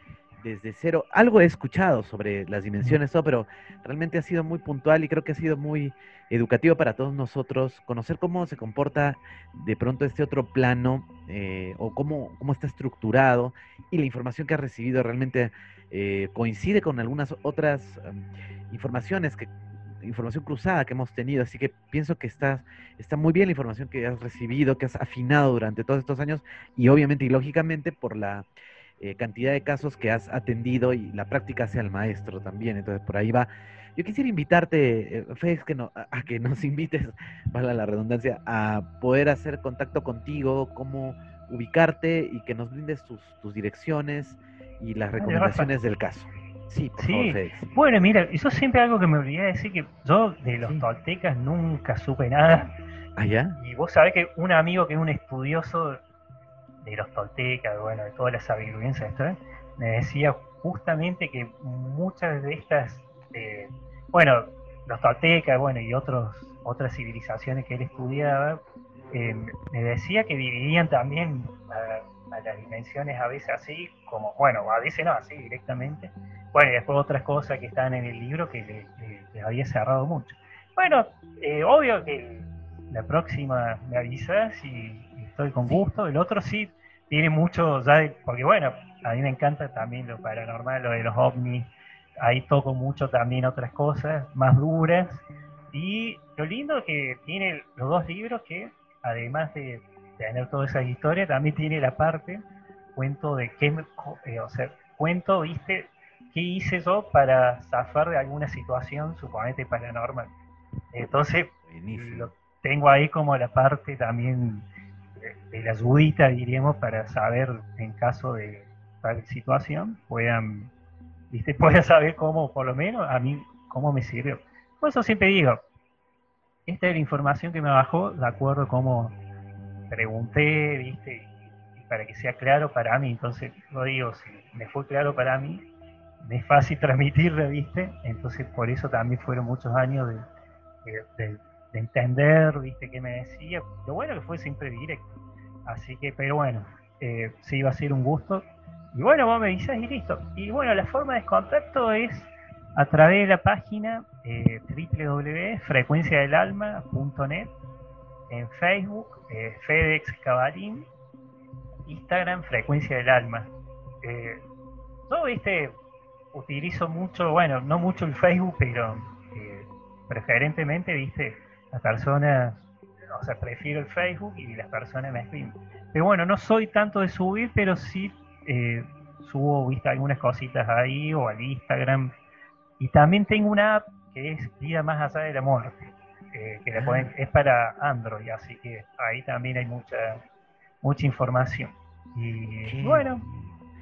desde cero. Algo he escuchado sobre las dimensiones, pero realmente ha sido muy puntual y creo que ha sido muy educativo para todos nosotros conocer cómo se comporta de pronto este otro plano eh, o cómo, cómo está estructurado y la información que has recibido realmente eh, coincide con algunas otras em, informaciones que información cruzada que hemos tenido, así que pienso que está, está muy bien la información que has recibido, que has afinado durante todos estos años y obviamente y lógicamente por la eh, cantidad de casos que has atendido y la práctica hacia el maestro también, entonces por ahí va. Yo quisiera invitarte, eh, que no, a que nos invites, vale la redundancia, a poder hacer contacto contigo, cómo ubicarte y que nos brindes tus, tus direcciones, y las recomendaciones del caso. Sí, por sí. bueno, mira, eso siempre algo que me olvidé de decir que yo de los toltecas nunca supe nada. ¿Allá? ¿Ah, y vos sabés que un amigo que es un estudioso de los toltecas, bueno, de toda la sabiduría me decía justamente que muchas de estas, eh, bueno, los toltecas, bueno, y otros otras civilizaciones que él estudiaba, eh, me decía que dividían también a las dimensiones a veces así, como, bueno, a veces no, así directamente. Bueno, y después otras cosas que están en el libro que le, había cerrado mucho. Bueno, eh, obvio que la próxima me avisas y, estoy con gusto. El otro sí tiene mucho, ya porque bueno, a mí me encanta también lo paranormal, lo de los ovnis. Ahí toco mucho también otras cosas más duras. Y lo lindo que tiene los dos libros que, además de tener toda esa historia, también tiene la parte, cuento de qué, eh, o sea, cuento, viste, qué hice yo para zafar de alguna situación, suponete paranormal. Entonces, lo tengo ahí como la parte también de, la ayudita, diríamos, para saber en caso de tal situación, puedan, viste, puedan saber cómo, por lo menos, a mí, cómo me sirvió. Por eso siempre digo, esta es la información que me bajó de acuerdo a cómo pregunté, ¿viste? Y, para que sea claro para mí, entonces lo digo, si me fue claro para mí, me es fácil transmitirlo, ¿viste? Entonces por eso también fueron muchos años de, entender, ¿viste? ¿Qué me decía? Lo bueno que fue siempre directo. Así que, pero bueno, eh, sí iba a ser un gusto. Y bueno, vos me dices y listo. Y bueno, la forma de contacto es a través de la página eh, www.frecuenciadelalma.net en Facebook, eh, FedEx Cabalín, Instagram, Frecuencia del Alma. Eh, yo, viste, utilizo mucho, bueno, no mucho el Facebook, pero eh, preferentemente, viste, las personas, o sea, prefiero el Facebook y las personas me escriben. Pero bueno, no soy tanto de subir, pero sí eh, subo, viste, algunas cositas ahí o al Instagram. Y también tengo una app que es Vida Más Allá de la Muerte que le pueden, es para Android, así que ahí también hay mucha mucha información. Y bueno,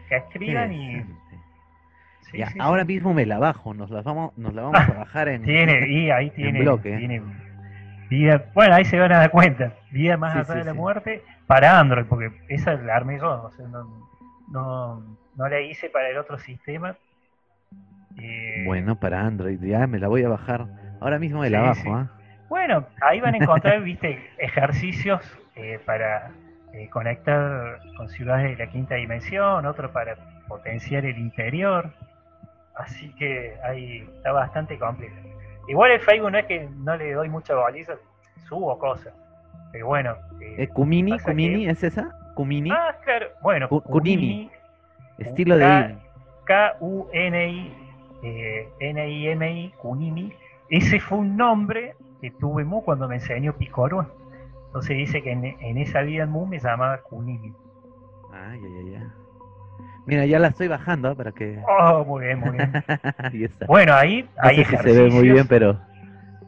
que escriban y ahora mismo me la bajo, nos la vamos, nos la vamos a bajar en tiene y ahí tiene, tiene vida, bueno ahí se van a dar cuenta, vida más allá de la muerte para Android, porque esa la armé yo, no, no, no la hice para el otro sistema. Eh, bueno, para Android, ya me la voy a bajar. Ahora mismo me la bajo, ¿ah? Bueno, ahí van a encontrar, viste, ejercicios eh, para eh, conectar con ciudades de la quinta dimensión, otro para potenciar el interior. Así que ahí está bastante complejo. Igual el Facebook no es que no le doy mucha baliza, subo cosas. Pero bueno. Eh, ¿Kumini? ¿Kumini es esa? ¿Kumini? Ah, claro. Bueno, Kunimi. Estilo de K-U-N-I, eh, N-I-M-I, Kunimi. Ese fue un nombre que tuve Mu cuando me enseñó Picorua. Entonces dice que en, esa vida Mu me llamaba Kunimi. Ay, ay, ay. Mira, ya la estoy bajando ¿eh? para que. Oh, muy bien, muy bien. ahí está. Bueno, ahí, ahí se ve muy bien, pero.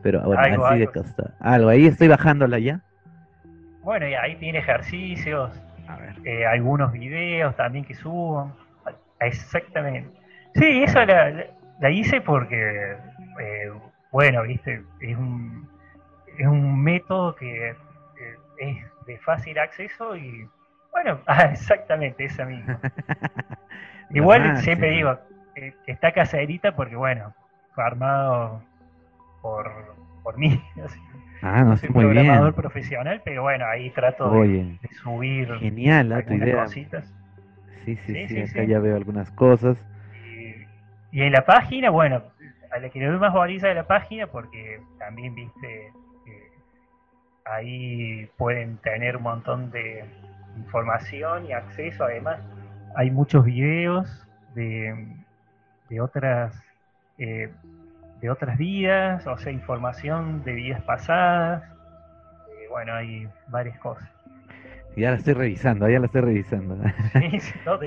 Pero bueno, así de costa. Algo, ahí estoy bajándola ya. Bueno, y ahí tiene ejercicios, eh, algunos videos también que subo. Exactamente. Sí, eso la, hice porque, eh, bueno, viste, es un, es un método que es de fácil acceso y bueno, ah, exactamente, esa misma. Igual siempre digo, que está caserita porque, bueno, fue armado por, por mí. Ah, no, soy muy programador profesional, pero bueno, ahí trato de, subir genial, idea. cositas. Sí, sí, sí, acá ya veo algunas cosas. Y, en la página, bueno, a la que le doy más baliza de la página, porque también, viste, ahí pueden tener un montón de, información y acceso. Además, hay muchos videos de, de otras eh, de otras vidas, o sea, información de vidas pasadas. Eh, bueno, hay varias cosas. Ya la estoy revisando, ya la estoy revisando.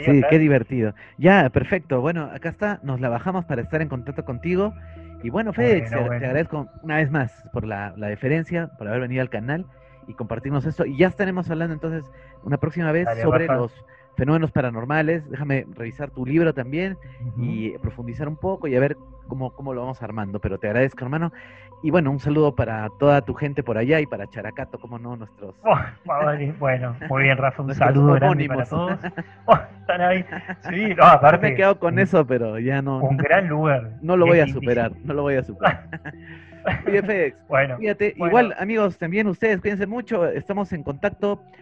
Sí, qué divertido. Ya, perfecto. Bueno, acá está, nos la bajamos para estar en contacto contigo. Y bueno, Fede, te, agradezco una vez más por la, la deferencia, por haber venido al canal y compartirnos esto. Y ya estaremos hablando entonces una próxima vez sobre los fenómenos paranormales. Déjame revisar tu libro también y profundizar un poco y a ver cómo, cómo lo vamos armando. Pero te agradezco, hermano. Y bueno, un saludo para toda tu gente por allá y para Characato, como no, nuestros. Oh, bueno, muy bien, Rafa, un saludo grande para todos. Oh, están ahí. Sí, no, aparte. Me he quedado con eso, pero ya no. Un gran lugar. No lo voy a superar, no lo voy a superar. Oye, Bueno, Fíjate, igual, amigos, también ustedes, cuídense mucho. Estamos en contacto